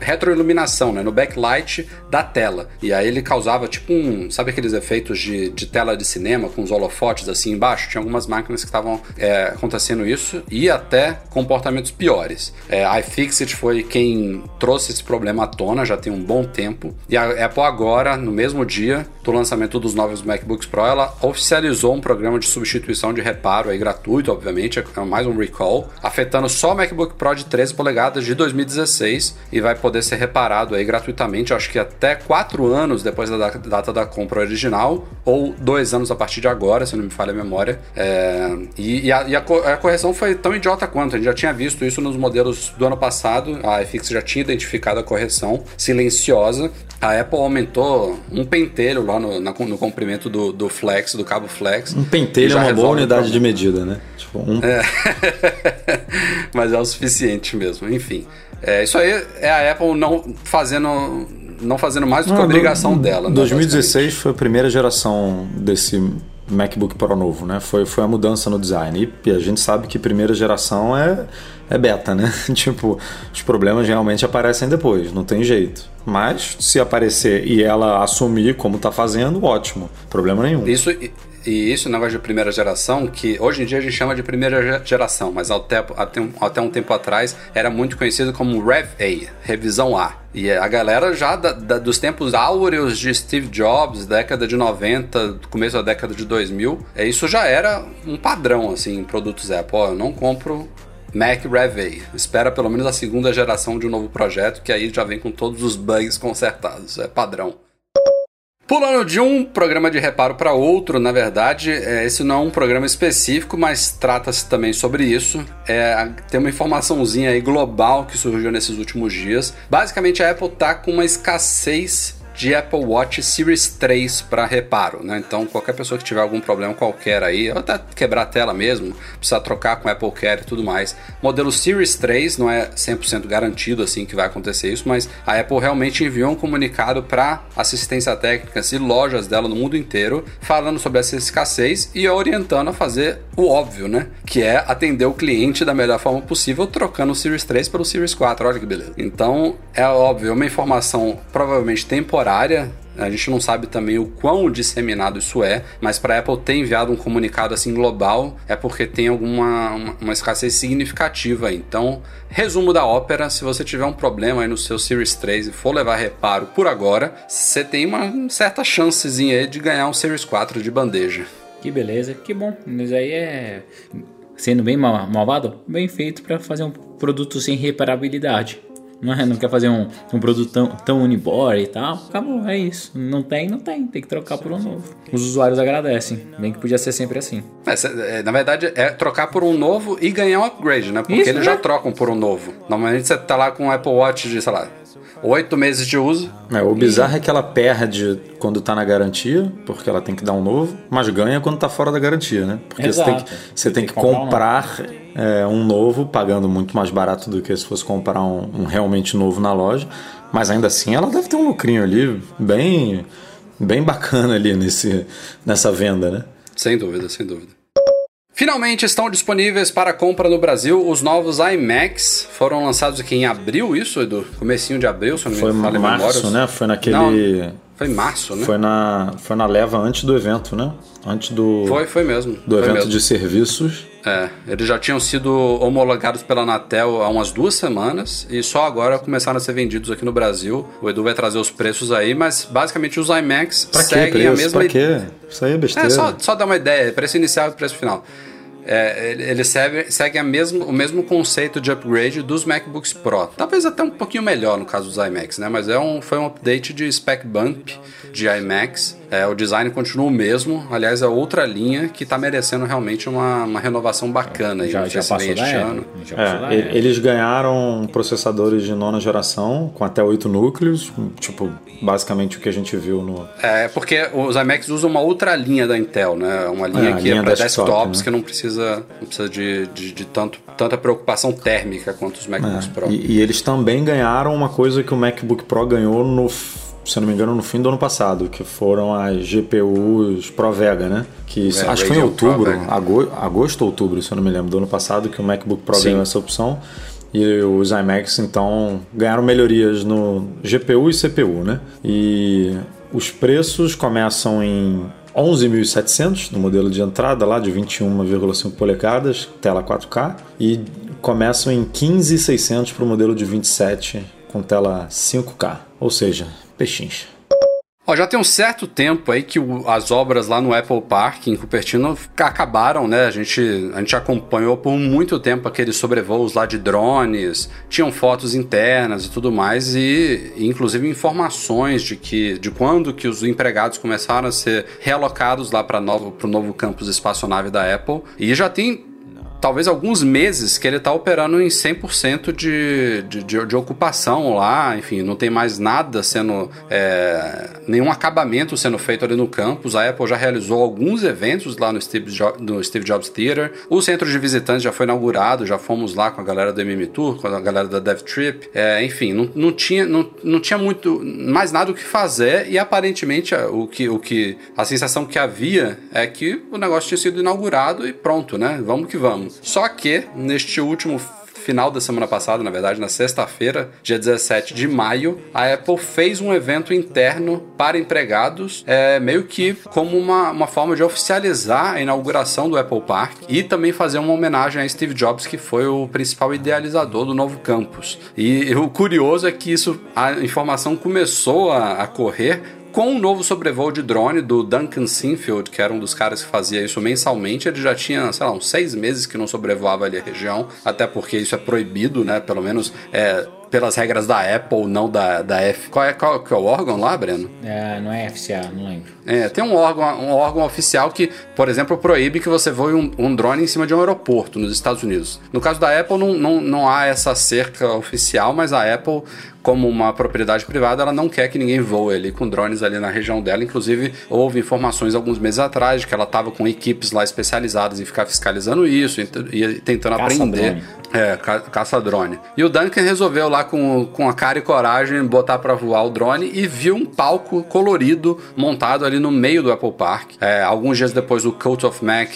retroiluminação né, no backlight da tela. E aí ele causava tipo um. Sabe aqueles efeitos de, de tela de cinema com os holofotes assim embaixo? Tinha algumas máquinas que estavam é, acontecendo isso e até comportamentos piores. É, iFixit foi quem trouxe esse problema à tona já tem um bom tempo. E a Apple agora, no mesmo dia do lançamento dos novos MacBooks Pro, ela oficializou um programa de substituição de reparo aí gratuito, obviamente, é mais um recall, afetando só o MacBook Pro de 13 polegadas de 2016 e vai poder ser reparado aí gratuitamente, acho que até 4 anos depois da da- data da compra original ou 2 anos a partir de agora, se não me falha a memória. É, e e a, e a a correção foi tão idiota quanto, a gente já tinha visto isso nos modelos do ano passado, a iFix já tinha identificado a correção silenciosa. A Apple aumentou um pentelho lá no, na- no comprimento do, do flex, do cabo flex. Um pentelho é uma boa unidade de medida, né? Tipo, um Mas é o suficiente mesmo, enfim. É, isso aí é a Apple não fazendo, não fazendo mais do que a Não, obrigação do- dela. né, 2016 foi a primeira geração desse MacBook Pro novo, né? Foi, foi a mudança no design. E a gente sabe que primeira geração é, é beta, né? tipo, os problemas realmente aparecem depois, não tem jeito. Mas se aparecer e ela assumir como tá fazendo, ótimo. Problema nenhum. Isso, e, isso, negócio de primeira geração, que hoje em dia a gente chama de primeira ge- geração, mas até, um, até um tempo atrás era muito conhecido como Rev A, revisão A. E a galera já da- da- dos tempos áureos de Steve Jobs, década de 90, começo da década de 2000, é, isso já era um padrão assim, em produtos Apple. Ó, eu não compro Mac Rev A. Espera pelo menos a segunda geração de um novo projeto, que aí já vem com todos os bugs consertados. É padrão. Pulando de um programa de reparo para outro, na verdade, é, esse não é um programa específico, mas trata-se também sobre isso. É, tem uma informaçãozinha aí global que surgiu nesses últimos dias. Basicamente, a Apple tá com uma escassez de Apple Watch Series 3 para reparo, né? Então, qualquer pessoa que tiver algum problema qualquer aí, ou até quebrar a tela mesmo, precisar trocar com Apple Care e tudo mais. Modelo Series 3 não é 100% garantido assim que vai acontecer isso, mas a Apple realmente enviou um comunicado para assistência técnica e lojas dela no mundo inteiro, falando sobre essa escassez e orientando a fazer o óbvio, né? Que é atender o cliente da melhor forma possível, trocando o Series 3 pelo Series 4. Olha que beleza. Então, é óbvio, é uma informação provavelmente temporária. A gente não sabe também o quão disseminado isso é, mas para a Apple ter enviado um comunicado assim global é porque tem alguma uma, uma escassez significativa. Então, resumo da ópera: se você tiver um problema aí no seu Series 3 e for levar reparo por agora, você tem uma certa chancezinha aí de ganhar um Series 4 de bandeja. Que beleza, que bom. Mas aí é. Sendo bem mal- malvado, bem feito para fazer um produto sem reparabilidade. Não, é? não quer fazer um, um produto tão, tão unibody e tal. Acabou, é isso. Não tem, não tem. Tem que trocar por um novo. Os usuários agradecem. Bem que podia ser sempre assim. É, é, na verdade, é trocar por um novo e ganhar um upgrade, né? Porque Isso, eles né? já trocam por um novo. Normalmente você tá lá com um Apple Watch de, sei lá, oito meses de uso. É, o bizarro é que ela perde quando tá na garantia, porque ela tem que dar um novo, mas ganha quando tá fora da garantia, né? Porque você tem que, Exato. você tem que comprar é, um novo, pagando muito mais barato do que se fosse comprar um, um realmente novo na loja. Mas ainda assim ela deve ter um lucrinho ali bem, bem bacana ali nesse, nessa venda, né? Sem dúvida, sem dúvida. Finalmente estão disponíveis para compra no Brasil os novos iMacs. Foram lançados aqui em abril, isso, Edu? Comecinho de abril, se eu não Foi me falha a março, memória. né? Foi naquele. Não, foi março, né? Foi na, foi na leva antes do evento, né? Antes do, Foi, foi mesmo. do foi evento mesmo. de serviços. É, eles já tinham sido homologados pela Anatel há umas duas semanas e só agora começaram a ser vendidos aqui no Brasil. O Edu vai trazer os preços aí, mas basicamente os iMacs Pra que seguem preço? a mesma Pra quê? Isso aí é besteira. É, só, só dar uma ideia, preço inicial e preço final. É, ele- a mesmo, o mesmo conceito de upgrade dos MacBooks Pro. Talvez até um pouquinho melhor no caso dos iMacs, né? Mas é um, foi um update de spec bump de iMacs. É, o design continua o mesmo. Aliás, é outra linha que está merecendo realmente uma, uma renovação bacana. Já, já passou este ano. Já passou da É, eles ganharam processadores de nona geração com até 8 núcleos, tipo, basicamente o que a gente viu no. É, porque os iMacs usam uma outra linha da Intel, né? Uma linha É, a que linha é para desktop, desktops, né? que não precisa, não precisa de, de, de tanto, tanta preocupação térmica quanto os MacBooks Pro. É, E, e eles também ganharam uma coisa que o MacBook Pro ganhou no, se eu não me engano, no fim do ano passado, que foram as GPUs Pro Vega, né? Que É, acho que foi em outubro, agosto ou outubro, se eu não me lembro, do ano passado, que o MacBook Pro Sim. ganhou essa opção. E os iMacs, então, ganharam melhorias no GPU e CPU, né? E os preços começam em 11.700 no modelo de entrada lá de 21,5 polegadas, tela 4K, e começam em 15.600 para o modelo de 27 com tela 5K, ou seja, pechincha. Ó, já tem um certo tempo aí que o- as obras lá no Apple Park em Cupertino acabaram, né? A gente, a gente acompanhou por muito tempo aqueles sobrevoos lá de drones, tinham fotos internas e tudo mais e, inclusive informações de que de quando que os empregados começaram a ser realocados lá para pro novo campus espaçonave da Apple. E já tem talvez alguns meses que ele está operando em 100% de, de, de, de ocupação lá, enfim, não tem mais nada sendo, é, nenhum acabamento sendo feito ali no campus. A Apple já realizou alguns eventos lá no Steve, jo no Steve Jobs Theater. O centro de visitantes já foi inaugurado, já fomos lá com a galera do MM Tour, com a galera da Dev Trip. É, enfim, não, não, tinha, não, não tinha muito, mais nada o que fazer e aparentemente o que, o que, a sensação que havia é que o negócio tinha sido inaugurado e pronto, né? Vamos que vamos. Só que neste último final da semana passada, na verdade, na sexta-feira, dia 17 de maio, a Apple fez um evento interno para empregados, é, meio que como uma, uma forma de oficializar a inauguração do Apple Park e também fazer uma homenagem a Steve Jobs, que foi o principal idealizador do novo campus. E o curioso é que isso, a informação começou a, a correr com um novo sobrevoo de drone do Duncan Sinfield, que era um dos caras que fazia isso mensalmente, ele já tinha, sei lá, uns seis meses que não sobrevoava ali a região, até porque isso é proibido, né? Pelo menos é, pelas regras da Apple, não da, da F. Qual é, qual, que é o órgão lá, Breno? É, não é FCA, não lembro. É, tem um órgão, um órgão oficial que, por exemplo, proíbe que você voe um, um drone em cima de um aeroporto nos Estados Unidos. No caso da Apple, não, não, não há essa cerca oficial, mas a Apple, como uma propriedade privada, ela não quer que ninguém voe ali com drones ali na região dela. Inclusive, houve informações alguns meses atrás de que ela estava com equipes lá especializadas em ficar fiscalizando isso e, tentando Caça aprender. drone. É, ca- caça-drone. E o Duncan resolveu lá com, com a cara e coragem botar pra voar o drone e viu um palco colorido montado ali no meio do Apple Park. É, alguns dias depois o Cult of Mac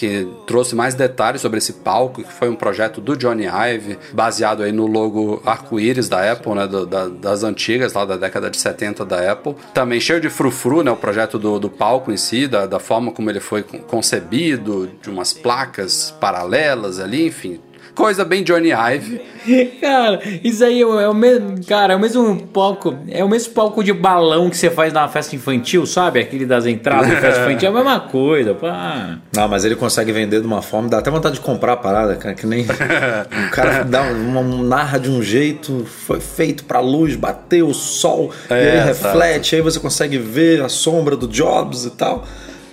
trouxe mais detalhes sobre esse palco, que foi um projeto do Johnny Ive, baseado aí no logo arco-íris da Apple, né, do- da- das antigas, lá da década de 70 da Apple. Também cheio de frufru, né, o projeto do, do palco em si, da, da forma como ele foi con- concebido, de umas placas paralelas ali, enfim. Coisa bem Johnny Ive. Cara, isso aí é o, é mesmo. Cara, é o mesmo palco. É o mesmo palco de balão que você faz na festa infantil, sabe? Aquele das entradas de festa infantil. É a mesma coisa, pá. Não, mas ele consegue vender de uma forma, dá até vontade de comprar a parada, cara, que nem o cara dá uma, um narra de um jeito, foi feito pra luz, bateu o sol, É, e reflete, aí você consegue ver a sombra do Jobs e tal.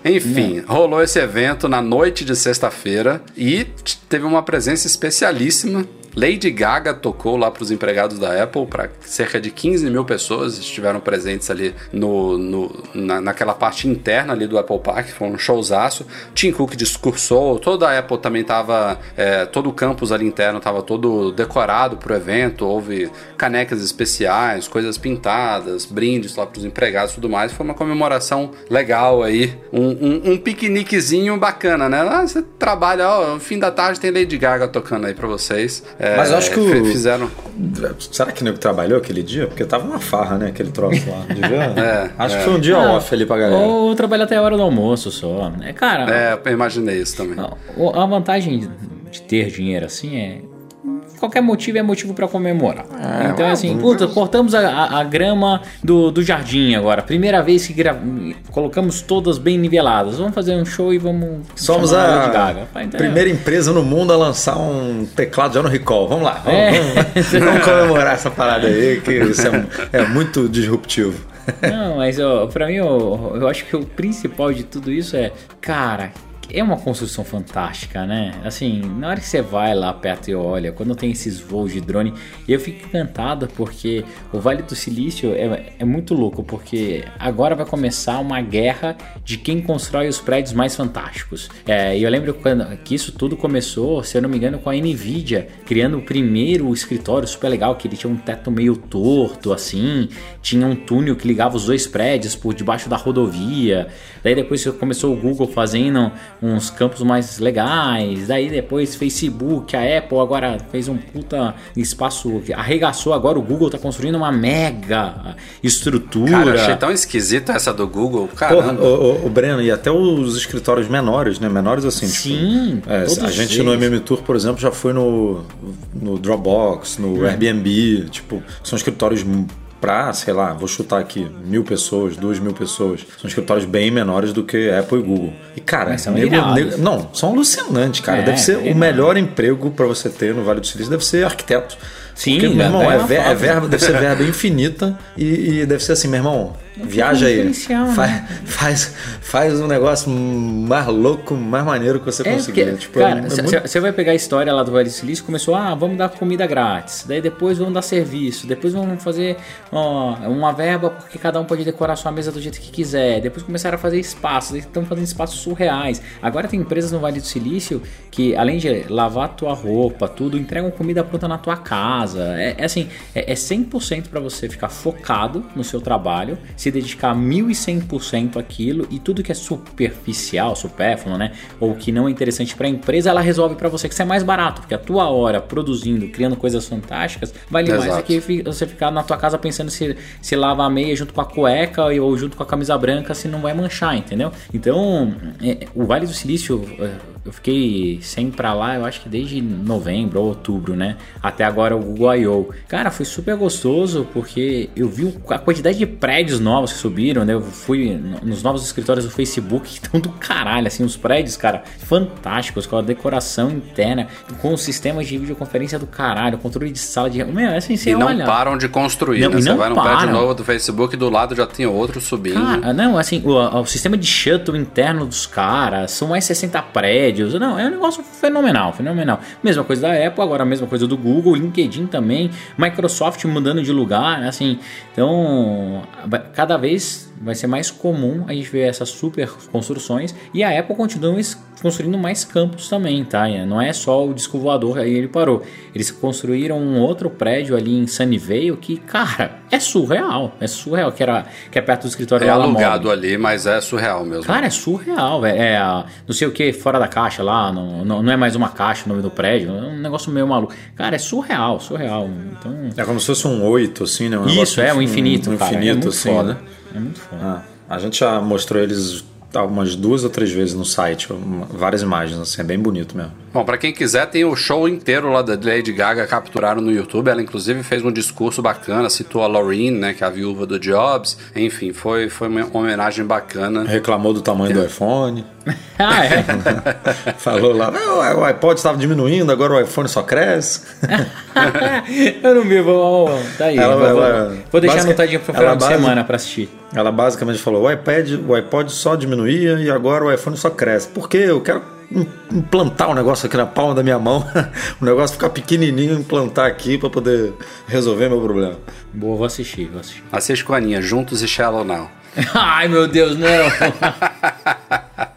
Enfim, rolou esse evento na noite de sexta-feira e teve uma presença especialíssima. Lady Gaga tocou lá para os empregados da Apple, para cerca de 15 mil pessoas estiveram presentes ali no, no- na, naquela parte interna ali do Apple Park, foi um showzaço. Tim Cook discursou, toda a Apple também estava, todo o campus ali interno estava todo decorado para o evento, houve canecas especiais, coisas pintadas, brindes lá para os empregados e tudo mais. Foi uma comemoração legal aí, um, um, um piqueniquezinho bacana, né? Ah, você trabalha, ó, fim da tarde tem Lady Gaga tocando aí para vocês. É, Mas eu acho que o- fi- fizeram. Será que o nego trabalhou aquele dia? Porque tava uma farra, né? Aquele troço lá. Devia- É, Acho é. que foi um dia Ah, off ali pra galera. Ou trabalha até a hora do almoço só. É, cara, É, eu imaginei isso também. a a vantagem de ter dinheiro assim é. Qualquer motivo é motivo pra comemorar. então, assim, puta, cortamos a, a- a grama do, do jardim agora. Primeira vez que gra- colocamos todas bem niveladas. Vamos fazer um show e vamos. Somos a então, primeira empresa no mundo a lançar um teclado já no Recall. Vamos lá, vamos, É. vamos- vamos comemorar essa parada aí, que isso é, é muito disruptivo. Não, mas ó, pra mim eu, eu acho que o principal de tudo isso é, cara, é uma construção fantástica, né? Assim, na hora que você vai lá perto e olha, quando tem esses voos de drone, eu fico encantado porque o Vale do Silício é, é muito louco, porque agora vai começar uma guerra de quem constrói os prédios mais fantásticos. É, eu lembro quando, que isso tudo começou, se eu não me engano, com a Nvidia, criando o primeiro escritório super legal, que ele tinha um teto meio torto, assim, tinha um túnel que ligava os dois prédios por debaixo da rodovia. Daí depois começou o Google fazendo uns campos mais legais. Daí depois Facebook, a Apple agora fez um puta espaço, que arregaçou. Agora o Google tá construindo uma mega estrutura. Cara, achei tão esquisita essa do Google. Porra, Caramba. o, o, o Breno, e até os escritórios menores, né? Menores assim, Sim, tipo. é, a gente no. MM Tour, por exemplo, já foi no, no Dropbox, no Airbnb, tipo, são escritórios pra, sei lá, vou chutar aqui, mil pessoas, duas mil pessoas. São escritórios bem menores do que Apple e Google. E, cara, são nego- nego- não, são alucinantes, cara. É, deve ser é o melhor emprego pra você ter no Vale do Silício, deve ser arquiteto. Sim, Porque, meu né? irmão, É é, ver- é verba, deve ser verba infinita e, e deve ser assim, meu irmão, viaja aí. né? Faz, faz, faz um negócio mais louco, mais maneiro que você É, conseguir. porque, tipo, cara, é você muito- vai pegar a história lá do Vale do Silício, começou, ah, vamos dar comida grátis, daí depois vamos dar serviço, depois vamos fazer ó, uma verba porque cada um pode decorar sua mesa do jeito que quiser, depois começaram a fazer espaços, estão fazendo espaços surreais. Agora tem empresas no Vale do Silício que, além de lavar tua roupa, tudo, entregam comida pronta na tua casa. É, é assim, é, é 100% para você ficar focado no seu trabalho, se dedicar 1100% àquilo e tudo que é superficial, supérfluo, né? Ou que não é interessante para a empresa, ela resolve para você que isso é mais barato, porque a tua hora produzindo, criando coisas fantásticas, vale mais Exato. do que você ficar na tua casa pensando se, se lava a meia junto com a cueca ou junto com a camisa branca, se não vai manchar, entendeu? Então, é, o Vale do Silício, é, eu fiquei sem pra lá, eu acho que desde novembro ou outubro, né? Até agora o Google I.O. Cara, foi super gostoso porque eu vi a quantidade de prédios novos que subiram, né? Eu fui no- nos novos escritórios do Facebook que estão do caralho, assim, os prédios, cara, fantásticos, com a decoração interna, com os sistemas de videoconferência do caralho, controle de sala de. Meu, é assim, E não olha. param de construir, Não, né? Você não vai num prédio novo do Facebook, do lado já tem outro subindo. Cara, não, assim, o, o sistema de shuttle interno dos caras, são mais 60 prédios. Não, é um negócio fenomenal, fenomenal. Mesma coisa da Apple, agora a mesma coisa do Google, LinkedIn também, Microsoft mudando de lugar, assim. Então, cada vez vai ser mais comum a gente ver essas super construções e a Apple continua construindo mais campos também, tá? É, Não é só o disco voador, aí ele parou. Eles construíram um outro prédio ali em Sunnyvale que, cara, é surreal. É surreal, que, era, que é perto do escritório É da alugado ali, mas é surreal mesmo. Cara, é surreal, velho. É a- não sei o que, fora da caixa lá, não, não, não é mais uma caixa o nome do prédio, é um negócio meio maluco. Cara, é surreal, surreal. Então. É como se fosse um 8, assim, né? Um Isso, é um infinito, Um cara. é infinito, muito assim, foda. né? É muito foda. Ah, a gente já mostrou eles umas duas ou três vezes no site, várias imagens, assim, é bem bonito mesmo. Bom, pra quem quiser, tem o show inteiro lá da Lady Gaga, capturaram no YouTube. Ela, inclusive, fez um discurso bacana, citou a Laureen, né, que é a viúva do Jobs. Enfim, foi, foi uma homenagem bacana. Reclamou do tamanho do iPhone, Ah, é? falou lá, "Ah, o iPod estava diminuindo, agora o iPhone só cresce. eu não vi, vou. Tá aí. Ela- vou, ela- vou deixar basic- anotadinho pro final de semana pra assistir. Ela basicamente falou: o iPad, o iPod só diminuía e agora o iPhone só cresce. Por quê? Eu quero implantar um negócio aqui na palma da minha mão, o negócio ficar pequenininho, implantar aqui para poder resolver meu problema. Boa, vou assistir, vou assistir. Assiste com a Aninha, juntos e Shallow Now. Ai, meu Deus, não.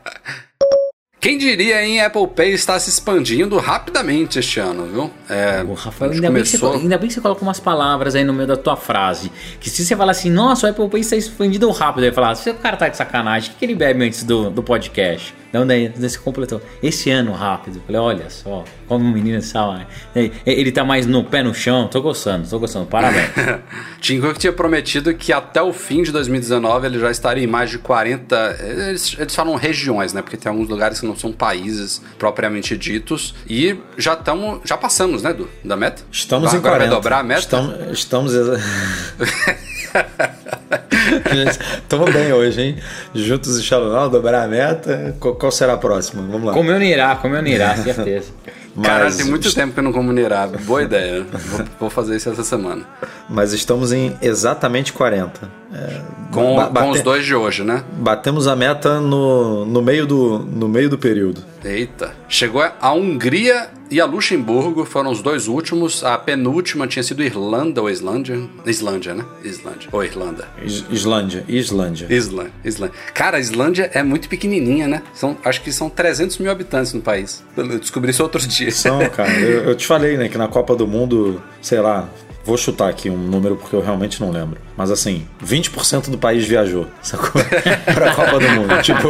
Quem diria, hein, Apple Pay está se expandindo rapidamente este ano, viu? É, Ô, Rafael, ainda bem, que você, começou... ainda bem que você coloca umas palavras aí no meio da tua frase. Que se você falar assim, nossa, o Apple Pay está expandido rápido, aí falar, se o cara tá de sacanagem, o que, que ele bebe antes do, do podcast? Então daí daí você completou. Esse ano rápido. Falei, olha só, como o menino sabe. Ele, ele tá mais no pé no chão. Tô gostando, tô gostando. Parabéns. Tim Cook tinha prometido que até o fim de 2019 ele já estaria em mais de 40. Eles, eles falam regiões, né? Porque tem alguns lugares que não são países propriamente ditos. E já estamos. Já passamos, né, Du? Da meta? Estamos Agora em 40. vai dobrar a meta? Estamos. estamos Estamos bem hoje, hein? Juntos e Shalom, dobrar a meta. Qual, será a próxima? Vamos lá. comeu no Irá, comeu no Irá, certeza. Mas tem muito tempo que eu não como minerado. Boa ideia. Vou, vou fazer isso essa semana. Mas estamos em exatamente 40. É, Com, ba- com bate- os dois de hoje, né? Batemos a meta no, no, meio do, no meio do período. Eita. Chegou a Hungria e a Luxemburgo, foram os dois últimos. A penúltima tinha sido Irlanda ou Islândia. Islândia, né? Islândia. Ou Irlanda. Is- Islândia. Islândia. Islândia. Islândia. Cara, a Islândia é muito pequenininha, né? São, acho que são 300 mil habitantes no país. Eu descobri isso outro dia. São, cara. Eu, eu te falei, né, que na Copa do Mundo, sei lá, vou chutar aqui um número porque eu realmente não lembro. Mas assim, 20% do país viajou, sacou? pra Copa do Mundo. Tipo.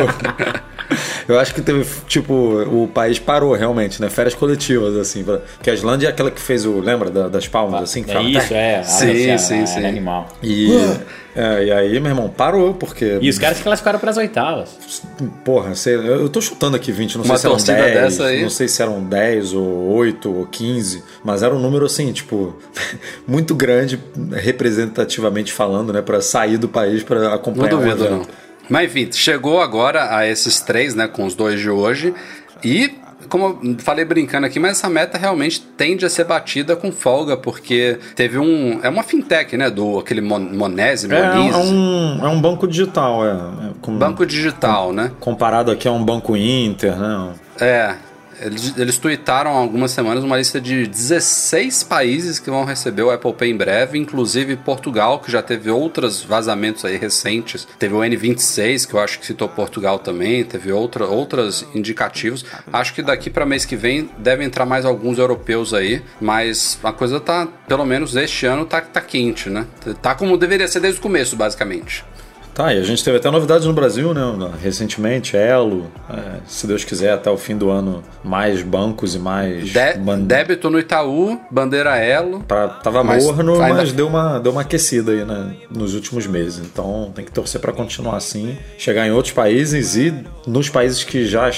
Eu acho que teve, tipo, o país parou realmente, né? Férias coletivas, assim. Pra... Porque a Islândia é aquela que fez o. Lembra da- das palmas, assim? Que É ficava- isso, é. Sim, Ah, sim, é, sim. é animal. E, é, e aí, meu irmão, parou, porque. E os caras se classificaram pras oitavas. Porra, sei- eu tô chutando aqui 20, não Uma sei se eram torcida 10, dessa aí. não sei se eram 10 ou 8 ou 15, mas era um número assim, tipo, muito grande, representativamente falando, né, Pra sair do país pra Não acompanhar o duvido, não. Mas enfim, chegou agora a esses três, né? Com os dois de hoje. E, como eu falei brincando aqui, mas essa meta realmente tende a ser batida com folga, porque teve um. É uma fintech, né? Do aquele Mon- Monese, É, é Moniz. um, é um banco digital, é. é com- Banco digital, né? Comparado aqui a um banco Inter, né? É. Eles, eles tweetaram há algumas semanas uma lista de 16 países que vão receber o Apple Pay em breve, inclusive Portugal, que já teve outros vazamentos aí recentes. Teve o N26, que eu acho que citou Portugal também, teve outra, outros indicativos. Acho que daqui para mês que vem devem entrar mais alguns europeus aí, mas a coisa tá, pelo menos este ano, tá, tá quente, né? Tá como deveria ser desde o começo, basicamente. Tá, e a gente teve até novidades no Brasil, né? Recentemente, Elo, é, se Deus quiser, até o fim do ano, mais bancos e mais. De- ban- débito no Itaú, bandeira Elo. Pra, tava Mas morno, ainda- mas deu uma, deu uma aquecida aí né, nos últimos meses. Então tem que torcer para continuar assim, chegar em outros países e nos países que já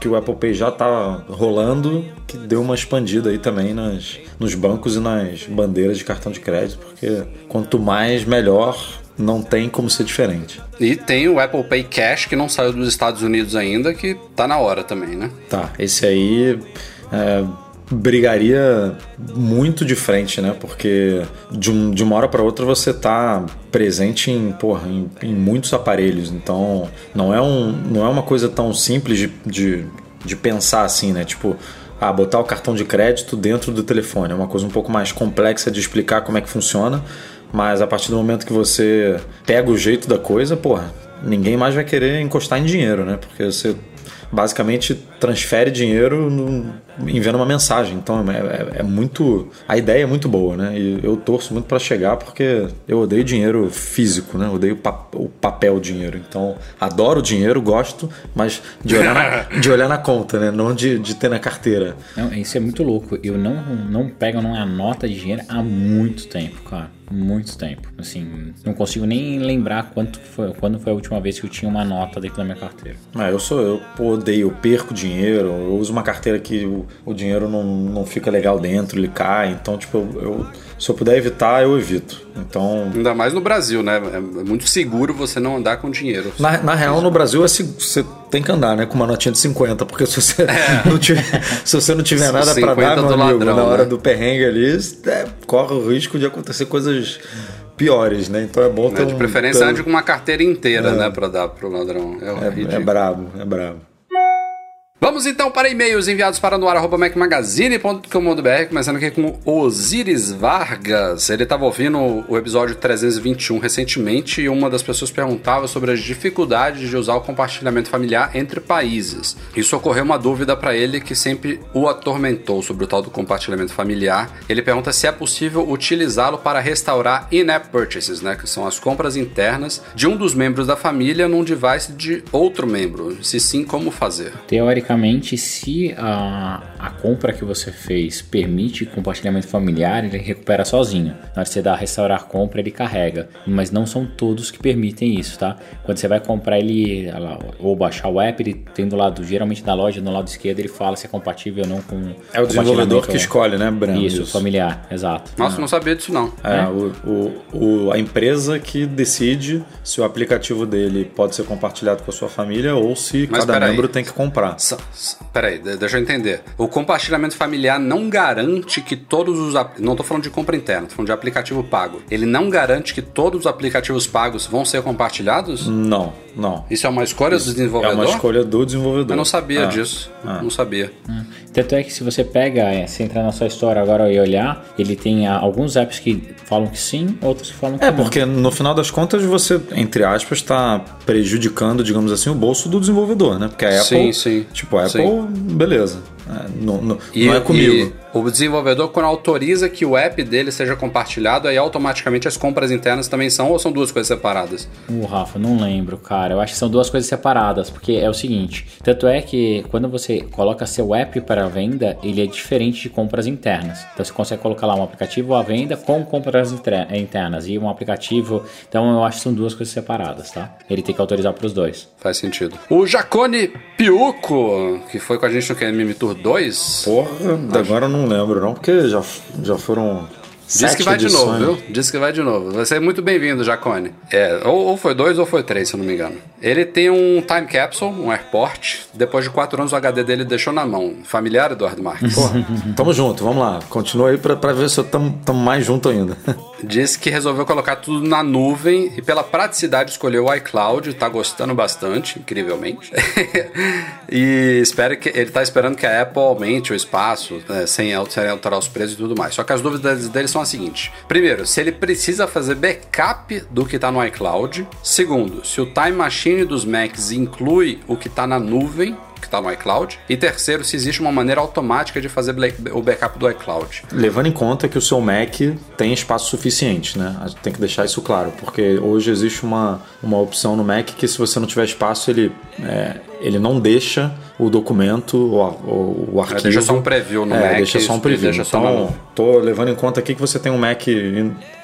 que o Apple Pay já tá rolando, que deu uma expandida aí também nas, nos bancos e nas bandeiras de cartão de crédito, porque quanto mais melhor, não tem como ser diferente. E tem o Apple Pay Cash, que não saiu dos Estados Unidos ainda, que tá na hora também, né? Tá, esse aí é, brigaria muito de frente, né? Porque de, um- de uma hora para outra você tá presente em, porra, em, em muitos aparelhos. Então não é, um, não é uma coisa tão simples de, de, de pensar assim, né? Tipo, ah, botar o cartão de crédito dentro do telefone. É uma coisa um pouco mais complexa de explicar como é que funciona. Mas a partir do momento que você pega o jeito da coisa, porra, ninguém mais vai querer encostar em dinheiro, né? Porque você basicamente transfere dinheiro no, enviando uma mensagem. Então é, é, é, muito. A ideia é muito boa, né? E eu torço muito para chegar porque eu odeio dinheiro físico, né? Eu odeio o papel dinheiro. Então adoro dinheiro, gosto, mas de olhar na, de olhar na conta, né? Não de, de ter na carteira. Não, isso é muito louco. Eu não, não pego numa nota de dinheiro há muito tempo, cara muito tempo. Assim, não consigo nem lembrar quanto foi, quando foi a última vez que eu tinha uma nota dentro da minha carteira. Ah, eu sou, eu odeio, eu perco dinheiro, eu uso uma carteira que o, o dinheiro não, não fica legal dentro, ele cai, então, tipo, eu, eu se eu puder evitar, eu evito. Então. Ainda mais no Brasil, né? É muito seguro você não andar com dinheiro. Na, na real, no Brasil, é, você tem que andar, né? Com uma notinha de 50, porque se você, é. não, tiver, se você não tiver nada para dar, meu amigo, ladrão, na hora né? do perrengue ali, é, corre o risco de acontecer coisas piores, né? Então é bom né, ter De preferência, ande com uma carteira inteira, é. né? Pra dar pro ladrão. É, é, é brabo, é brabo. Vamos então para e-mails enviados para noar.mecmagazine.com.br, começando aqui com Osiris Vargas. Ele estava ouvindo o episódio 321 recentemente e uma das pessoas perguntava sobre as dificuldades de usar o compartilhamento familiar entre países. Isso ocorreu uma dúvida para ele que sempre o atormentou sobre o tal do compartilhamento familiar. Ele pergunta se é possível utilizá-lo para restaurar in-app purchases, né, que são as compras internas de um dos membros da família num device de outro membro. Se sim, como fazer? Teoricamente basicamente, se a, a compra que você fez permite compartilhamento familiar, ele recupera sozinho. Na hora que você dá restaurar a compra, ele carrega. Mas não são todos que permitem isso, tá? Quando você vai comprar ele ou baixar o app, ele tem do lado, geralmente na loja, no lado esquerdo, ele fala se é compatível ou não com. É o desenvolvedor que escolhe, né, Brando? Isso, familiar, exato. Nossa, ah. não sabia disso não. É, é? O, o, o, a empresa que decide se o aplicativo dele pode ser compartilhado com a sua família ou se Mas cada membro aí. tem que comprar. Peraí, deixa eu entender. O compartilhamento familiar não garante que todos os. Não estou falando de compra interna, estou falando de aplicativo pago. Ele não garante que todos os aplicativos pagos vão ser compartilhados? Não, não. Isso é uma escolha Isso do desenvolvedor? É uma escolha do desenvolvedor. Eu não sabia ah, disso. Ah. Não sabia. Ah. Tanto é que se você pega, é, se entrar na sua história agora e olhar, ele tem ah, alguns apps que falam que sim, outros que falam que é, não. É, porque no final das contas você, entre aspas, está prejudicando, digamos assim, o bolso do desenvolvedor, né? Porque a Apple, sim, sim. tipo, a Apple, sim. beleza. É, não, não, e, não é comigo. o desenvolvedor, quando autoriza que o app dele seja compartilhado, aí automaticamente as compras internas também são ou são duas coisas separadas? O Rafa, não lembro, cara. Eu acho que são duas coisas separadas, porque é o seguinte: tanto é que quando você coloca seu app para venda, ele é diferente de compras internas. Então você consegue colocar lá um aplicativo à venda com compras internas e um aplicativo. Então eu acho que são duas coisas separadas, tá? Ele tem que autorizar para os dois. Faz sentido. O Jacone Piuco, que foi com a gente no KMM Tour 2? Porra, agora eu não lembro não, porque já, já foram Diz que vai edições. de novo, viu? Diz que vai de novo. Vai ser muito bem-vindo, Jacone. É, ou, ou, foi dois ou foi três, se eu não me engano. Ele tem um time capsule, um airport. Depois de quatro anos, o HD dele deixou na mão. Familiar, Eduardo Marques? Porra, tamo junto, vamos lá. Continua aí pra, pra ver se eu tamo, tamo mais junto ainda. Diz que resolveu colocar tudo na nuvem e pela praticidade escolheu o iCloud, tá gostando bastante, incrivelmente. e espera que ele tá esperando que a Apple aumente o espaço, né, sem, sem alterar os preços e tudo mais. Só que as dúvidas dele são as seguintes: primeiro, se ele precisa fazer backup do que tá no iCloud. Segundo, se o Time Machine dos Macs inclui o que tá na nuvem que está no iCloud. E terceiro, se existe uma maneira automática de fazer o backup do iCloud. Levando em conta que o seu Mac tem espaço suficiente, né? A gente tem que deixar isso claro, porque hoje existe uma, uma opção no Mac que se você não tiver espaço, ele, é, ele não deixa o documento, o, o, arquivo. É, deixa só um preview no é, Mac. Deixa só um preview. Então, tô levando em conta aqui que você tem um Mac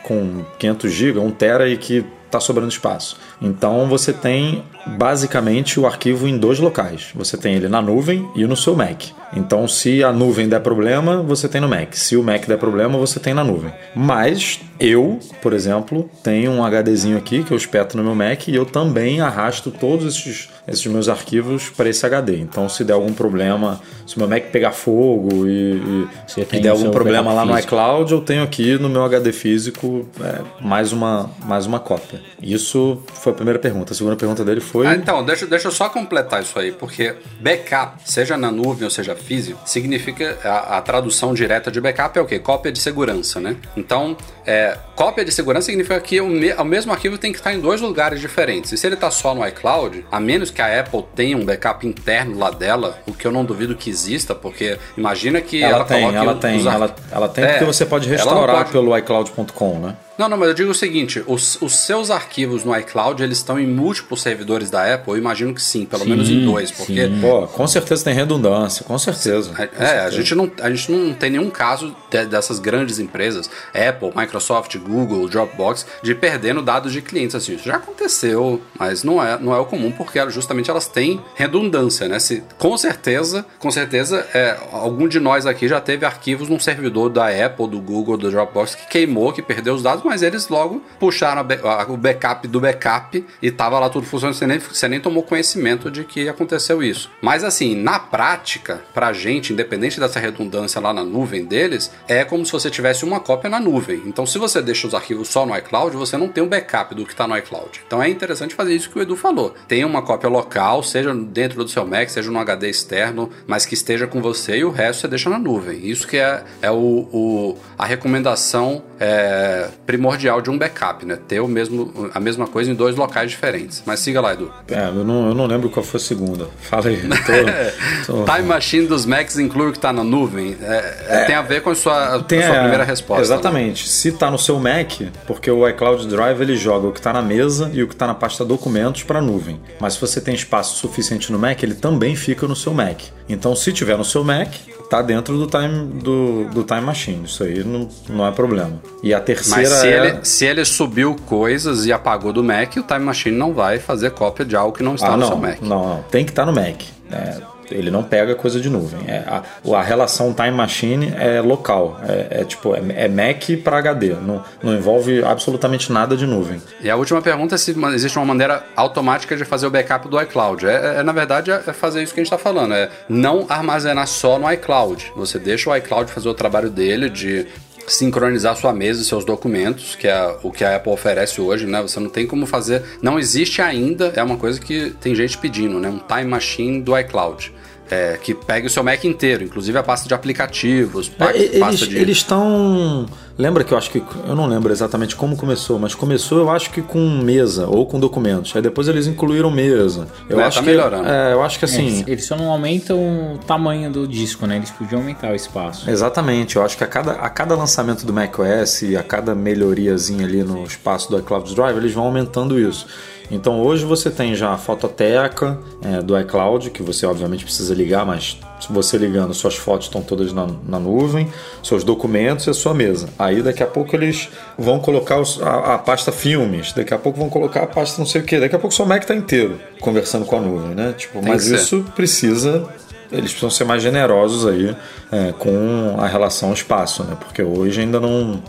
com 500 GB, 1 tera e que está sobrando espaço. Então você tem basicamente o arquivo em dois locais. Você tem ele na nuvem e no seu Mac. Então, se a nuvem der problema, você tem no Mac. Se o Mac der problema, você tem na nuvem. Mas eu, por exemplo, tenho um HDzinho aqui que eu espeto no meu Mac e eu também arrasto todos esses, esses meus arquivos para esse HD. Então, se der algum problema, se o meu Mac pegar fogo e, e, e der algum problema lá no iCloud, eu tenho aqui no meu HD físico é, mais, uma, mais uma cópia. Isso foi a primeira pergunta. A segunda pergunta dele foi. Ah, então, deixa, deixa eu só completar isso aí, porque backup, seja na nuvem ou seja físico, significa a, a tradução direta de backup é o quê? Cópia de segurança, né? Então, é, cópia de segurança significa que o, me, o mesmo arquivo tem que estar em dois lugares diferentes. E se ele está só no iCloud, a menos que a Apple tenha um backup interno lá dela, o que eu não duvido que exista, porque imagina que Ela, ela, tem, ela tem, ela, ela tem É, porque você pode restaurar pode- pelo iCloud.com, né? Não, não, mas eu digo o seguinte: os, os seus arquivos no iCloud eles estão em múltiplos servidores da Apple? Eu imagino que sim, pelo menos em dois, porque Pô, com certeza tem redundância, com certeza. com É, certeza. a gente, não, a gente não tem nenhum caso de- dessas grandes empresas, Apple, Microsoft, Google, Dropbox, de perdendo dados de clientes. Assim, isso já aconteceu, mas não é, não é o comum, porque justamente elas têm redundância, né? Se, com certeza, com certeza, é, algum de nós aqui já teve arquivos num servidor da Apple, do Google, do Dropbox, que queimou, que perdeu os dados, mas eles logo puxaram a a- o backup do backup e tava lá tudo funcionando, você nem, você nem tomou conhecimento de que aconteceu isso. Mas assim, na prática, pra gente, independente dessa redundância lá na nuvem deles, é como se você tivesse uma cópia na nuvem. Então, se você deixa os arquivos só no iCloud, você não tem um backup do que tá no iCloud. Então é interessante fazer isso que o Edu falou. Tem uma cópia local, seja dentro do seu Mac, seja no HD externo, mas que esteja com você e o resto você deixa na nuvem. Isso que é, é o, o- a recomendação é, primordial de um backup, né? Ter o mesmo, a mesma coisa em dois locais diferentes. Mas siga lá, Edu. É, eu não, eu não lembro qual foi a segunda. Fala aí. Tô, tô- Time Machine dos Macs inclui o que está na nuvem? É, é, tem a ver com a sua, a Tem sua a- primeira resposta. né? Exatamente. Se tá no seu Mac, porque o iCloud Drive ele joga o que tá na mesa e o que tá na pasta documentos para nuvem. Mas se você tem espaço suficiente no Mac, ele também fica no seu Mac. Então, se tiver no seu Mac, tá dentro do Time do, do Time Machine. Isso aí não, não é problema. E a terceira Mas se, é ele, se ele subiu coisas e apagou do Mac, o Time Machine não vai fazer cópia de algo que não está ah, no não, seu Mac. não, não. Tem que estar no Mac. É, ele não pega coisa de nuvem. É, a, a relação Time Machine é local. É, é tipo, é, é Mac para HD. Não, não envolve absolutamente nada de nuvem. E a última pergunta é se existe uma maneira automática de fazer o backup do iCloud. É, é- é, na verdade, é é fazer isso que a gente está falando. É não armazenar só no iCloud. Você deixa o iCloud fazer o trabalho dele de sincronizar sua mesa e seus documentos, que é o que a Apple oferece hoje, né? Você não tem como fazer. Não existe ainda, é uma coisa que tem gente pedindo, né? Um time machine do iCloud. É, que pegue o seu Mac inteiro, inclusive a pasta de aplicativos, pa- É, pasta eles de. eles estão. Lembra que eu acho que. Eu não lembro exatamente como começou, mas começou eu acho que com mesa ou com documentos. Aí depois eles incluíram mesa. Eu É, acho tá que. melhorando. É, eu acho que assim. Eles, eles só não aumentam o tamanho do disco, né? Eles podiam aumentar o espaço. Exatamente, eu acho que a cada, a cada lançamento do macOS e a cada melhoriazinha ali no espaço do iCloud Drive, eles vão aumentando isso. Então hoje você tem já a fototeca é, do iCloud, que você obviamente precisa ligar, mas se você ligando, suas fotos estão todas na, na nuvem, seus documentos e a sua mesa. Aí daqui a pouco eles vão colocar os- a, a pasta filmes, daqui a pouco vão colocar a pasta não sei o que, daqui a pouco seu Mac está inteiro conversando com a nuvem, né? Tipo, Tem mas ser. isso precisa eles precisam ser mais generosos aí é, com a relação ao espaço, né? Porque hoje ainda não,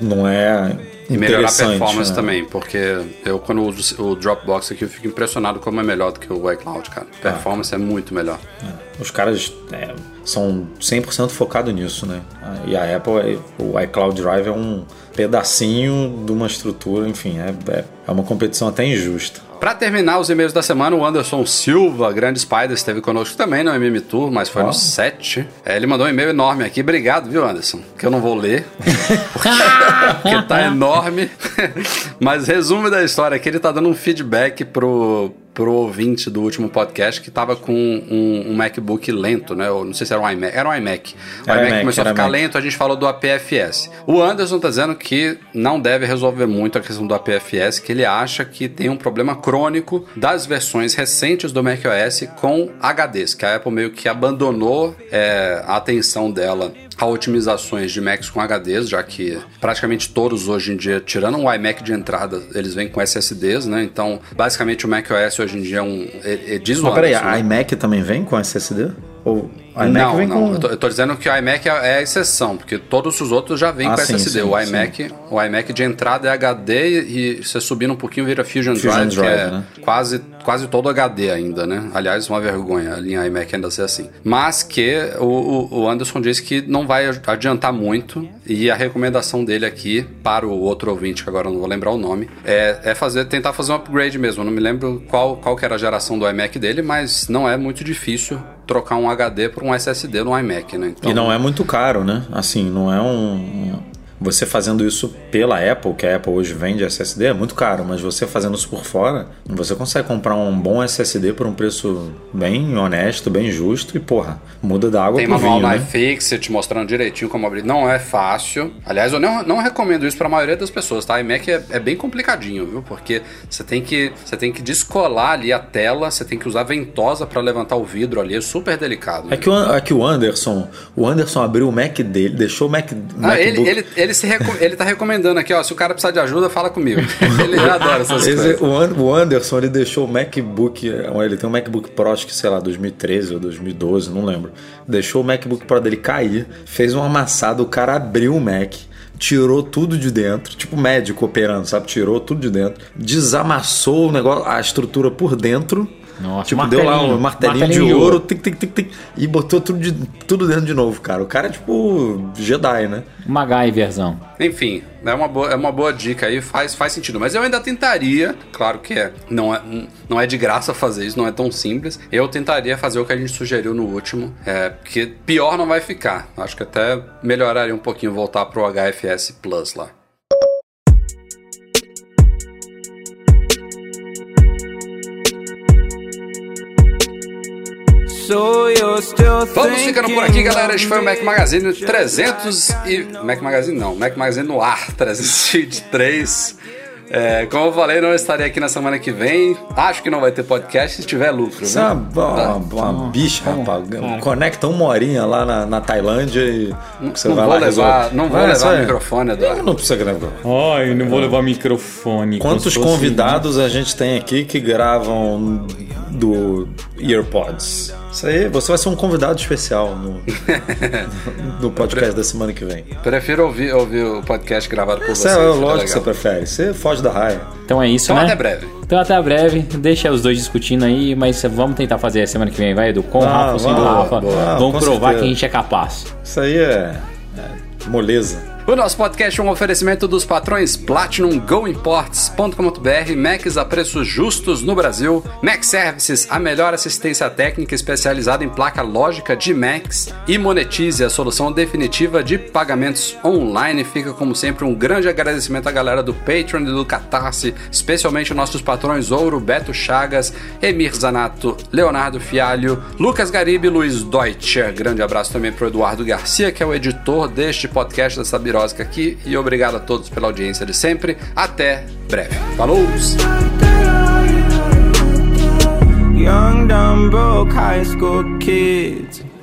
não é E melhorar a performance né? também, porque eu quando uso o Dropbox aqui eu fico impressionado como é melhor do que o iCloud, cara. Ah. A performance é muito melhor. Os caras é, são 100% focados nisso, né? E a Apple, é- o iCloud Drive é um pedacinho de uma estrutura, enfim, é, é, é uma competição até injusta. Pra terminar os e-mails da semana, o Anderson Silva, grande Spider, esteve conosco também no MM Tour, mas foi Ó. no 7. É, ele mandou um e-mail enorme aqui. Obrigado, viu, Anderson? Que eu não vou ler. porque tá enorme. mas resumo da história aqui, ele tá dando um feedback pro, pro ouvinte do último podcast que tava com um, um MacBook lento, né? Eu não sei se era um iMac. Era um iMac. O Era iMac iMac, começou a ficar iMac. lento, a gente falou do APFS. O Anderson tá dizendo que não deve resolver muito a questão do APFS, que ele acha que tem um problema crônico das versões recentes do macOS com HDs, que a Apple meio que abandonou é, a atenção dela a otimizações de Macs com HDs, já que praticamente todos hoje em dia, tirando um iMac de entrada, eles vêm com SSDs, né? Então, basicamente o macOS hoje em dia é um... É, é, diz o Mas peraí, né? iMac também vem com SSD? Ou a iMac não, vem não. com... Eu, tô, eu tô dizendo que o iMac é, é a exceção, porque todos os outros já vêm Ah, com sim, SSD. sim, o, iMac, o iMac de entrada é HD e você subindo um pouquinho vira Fusion, Fusion Drive, que Drive, é né? quase quase todo HD ainda, né? Aliás, uma vergonha a linha iMac ainda ser assim. Mas que o, o- o Anderson disse que não vai adiantar muito e a recomendação dele aqui para o outro ouvinte, que agora eu não vou lembrar o nome, é, é fazer, tentar fazer um upgrade mesmo. Eu não me lembro qual, qual que era a geração do iMac dele, mas não é muito difícil trocar um HD por um SSD no iMac, né? Então, E não é muito caro, né? Assim, não é um. um- Você fazendo isso pela Apple, que a Apple hoje vende SSD, é muito caro, mas você fazendo isso por fora, você consegue comprar um bom SSD por um preço bem honesto, bem justo e, porra, muda da água Tem pro vinho, né? iFix te mostrando direitinho como abrir. Não é fácil. Aliás, eu não, não recomendo isso pra maioria das pessoas, tá? iMac é, é bem complicadinho, viu? Porque você tem que você tem que descolar ali a tela, você tem que usar ventosa pra levantar o vidro ali, é super delicado. É que, o, é que o Anderson, o Anderson abriu o Mac dele, deixou o Mac, Ah, MacBook. ele, ele, ele, se reco- ele tá recomendando aqui, ó. Se o cara precisar de ajuda, fala comigo. ele adora essas Esse- coisas. o, An- o Anderson ele deixou o MacBook, ele tem um MacBook Pro, acho que sei lá, 2013 ou 2012, não lembro. Deixou o MacBook Pro dele cair, fez um amassado, o cara abriu o Mac, tirou tudo de dentro, tipo médico operando, sabe? Tirou tudo de dentro, desamassou o negócio, a estrutura por dentro. Nossa, tipo, deu lá um martelinho, Martelinho de ouro. tic, tic, tic, tic, e botou tudo, de, tudo dentro de novo, cara. O cara é tipo Jedi, né? MacGyverzão. Enfim, é uma, boa, é uma boa dica aí, faz, faz sentido. Mas eu ainda tentaria, claro que é, não é, não é de graça fazer isso, não é tão simples. Eu tentaria fazer o que a gente sugeriu no último, é, porque pior não vai ficar. Acho que até melhoraria um pouquinho voltar pro HFS Plus lá. Vamos ficando por aqui, galera. Este foi o Mac Magazine 300 e... Mac Magazine não, Mac Magazine no ar 323. É, como eu falei, não estarei aqui na semana que vem. Acho que não vai ter podcast se tiver lucro. Isso é Né? uma, uma, uma bicha, rapaz. Conecta uma horinha lá na, na Tailândia e você não vai vou lá levar, não vou Vai, levar vai. microfone, Eduardo. Não precisa gravar. Ai, não vou levar microfone. Quantos convidados a gente tem aqui que gravam do EarPods? Isso aí, você vai ser um convidado especial no, no podcast da semana que vem. Prefiro ouvir, ouvir o podcast gravado por vocês. é lógico que você prefere. Você foge da raia. Então é isso, Então né? até breve. Então até breve. Deixa os dois discutindo aí, mas vamos tentar fazer a semana que vem, vai, Edu? Com o Ah, Rafa ou sem o Rafa. boa. vamos Com provar certeza. que a gente é capaz. Isso aí é, é moleza. O nosso podcast é um oferecimento dos patrões Platinum GoImports.com.br, Macs a preços justos no Brasil, Mac Services, a melhor assistência técnica especializada em placa lógica de Macs e Monetize, a solução definitiva de pagamentos online. Fica como sempre um grande agradecimento à galera do Patreon e do Catarse, especialmente nossos patrões Ouro, Beto Chagas, Emir Zanato, Leonardo Fialho, Lucas Garibe e Luiz Deutscher. Grande abraço também para o Eduardo Garcia, que é o editor deste podcast dessa aqui. E obrigado a todos pela audiência de sempre. Até breve. Falou! Young, dumb, broke high school kids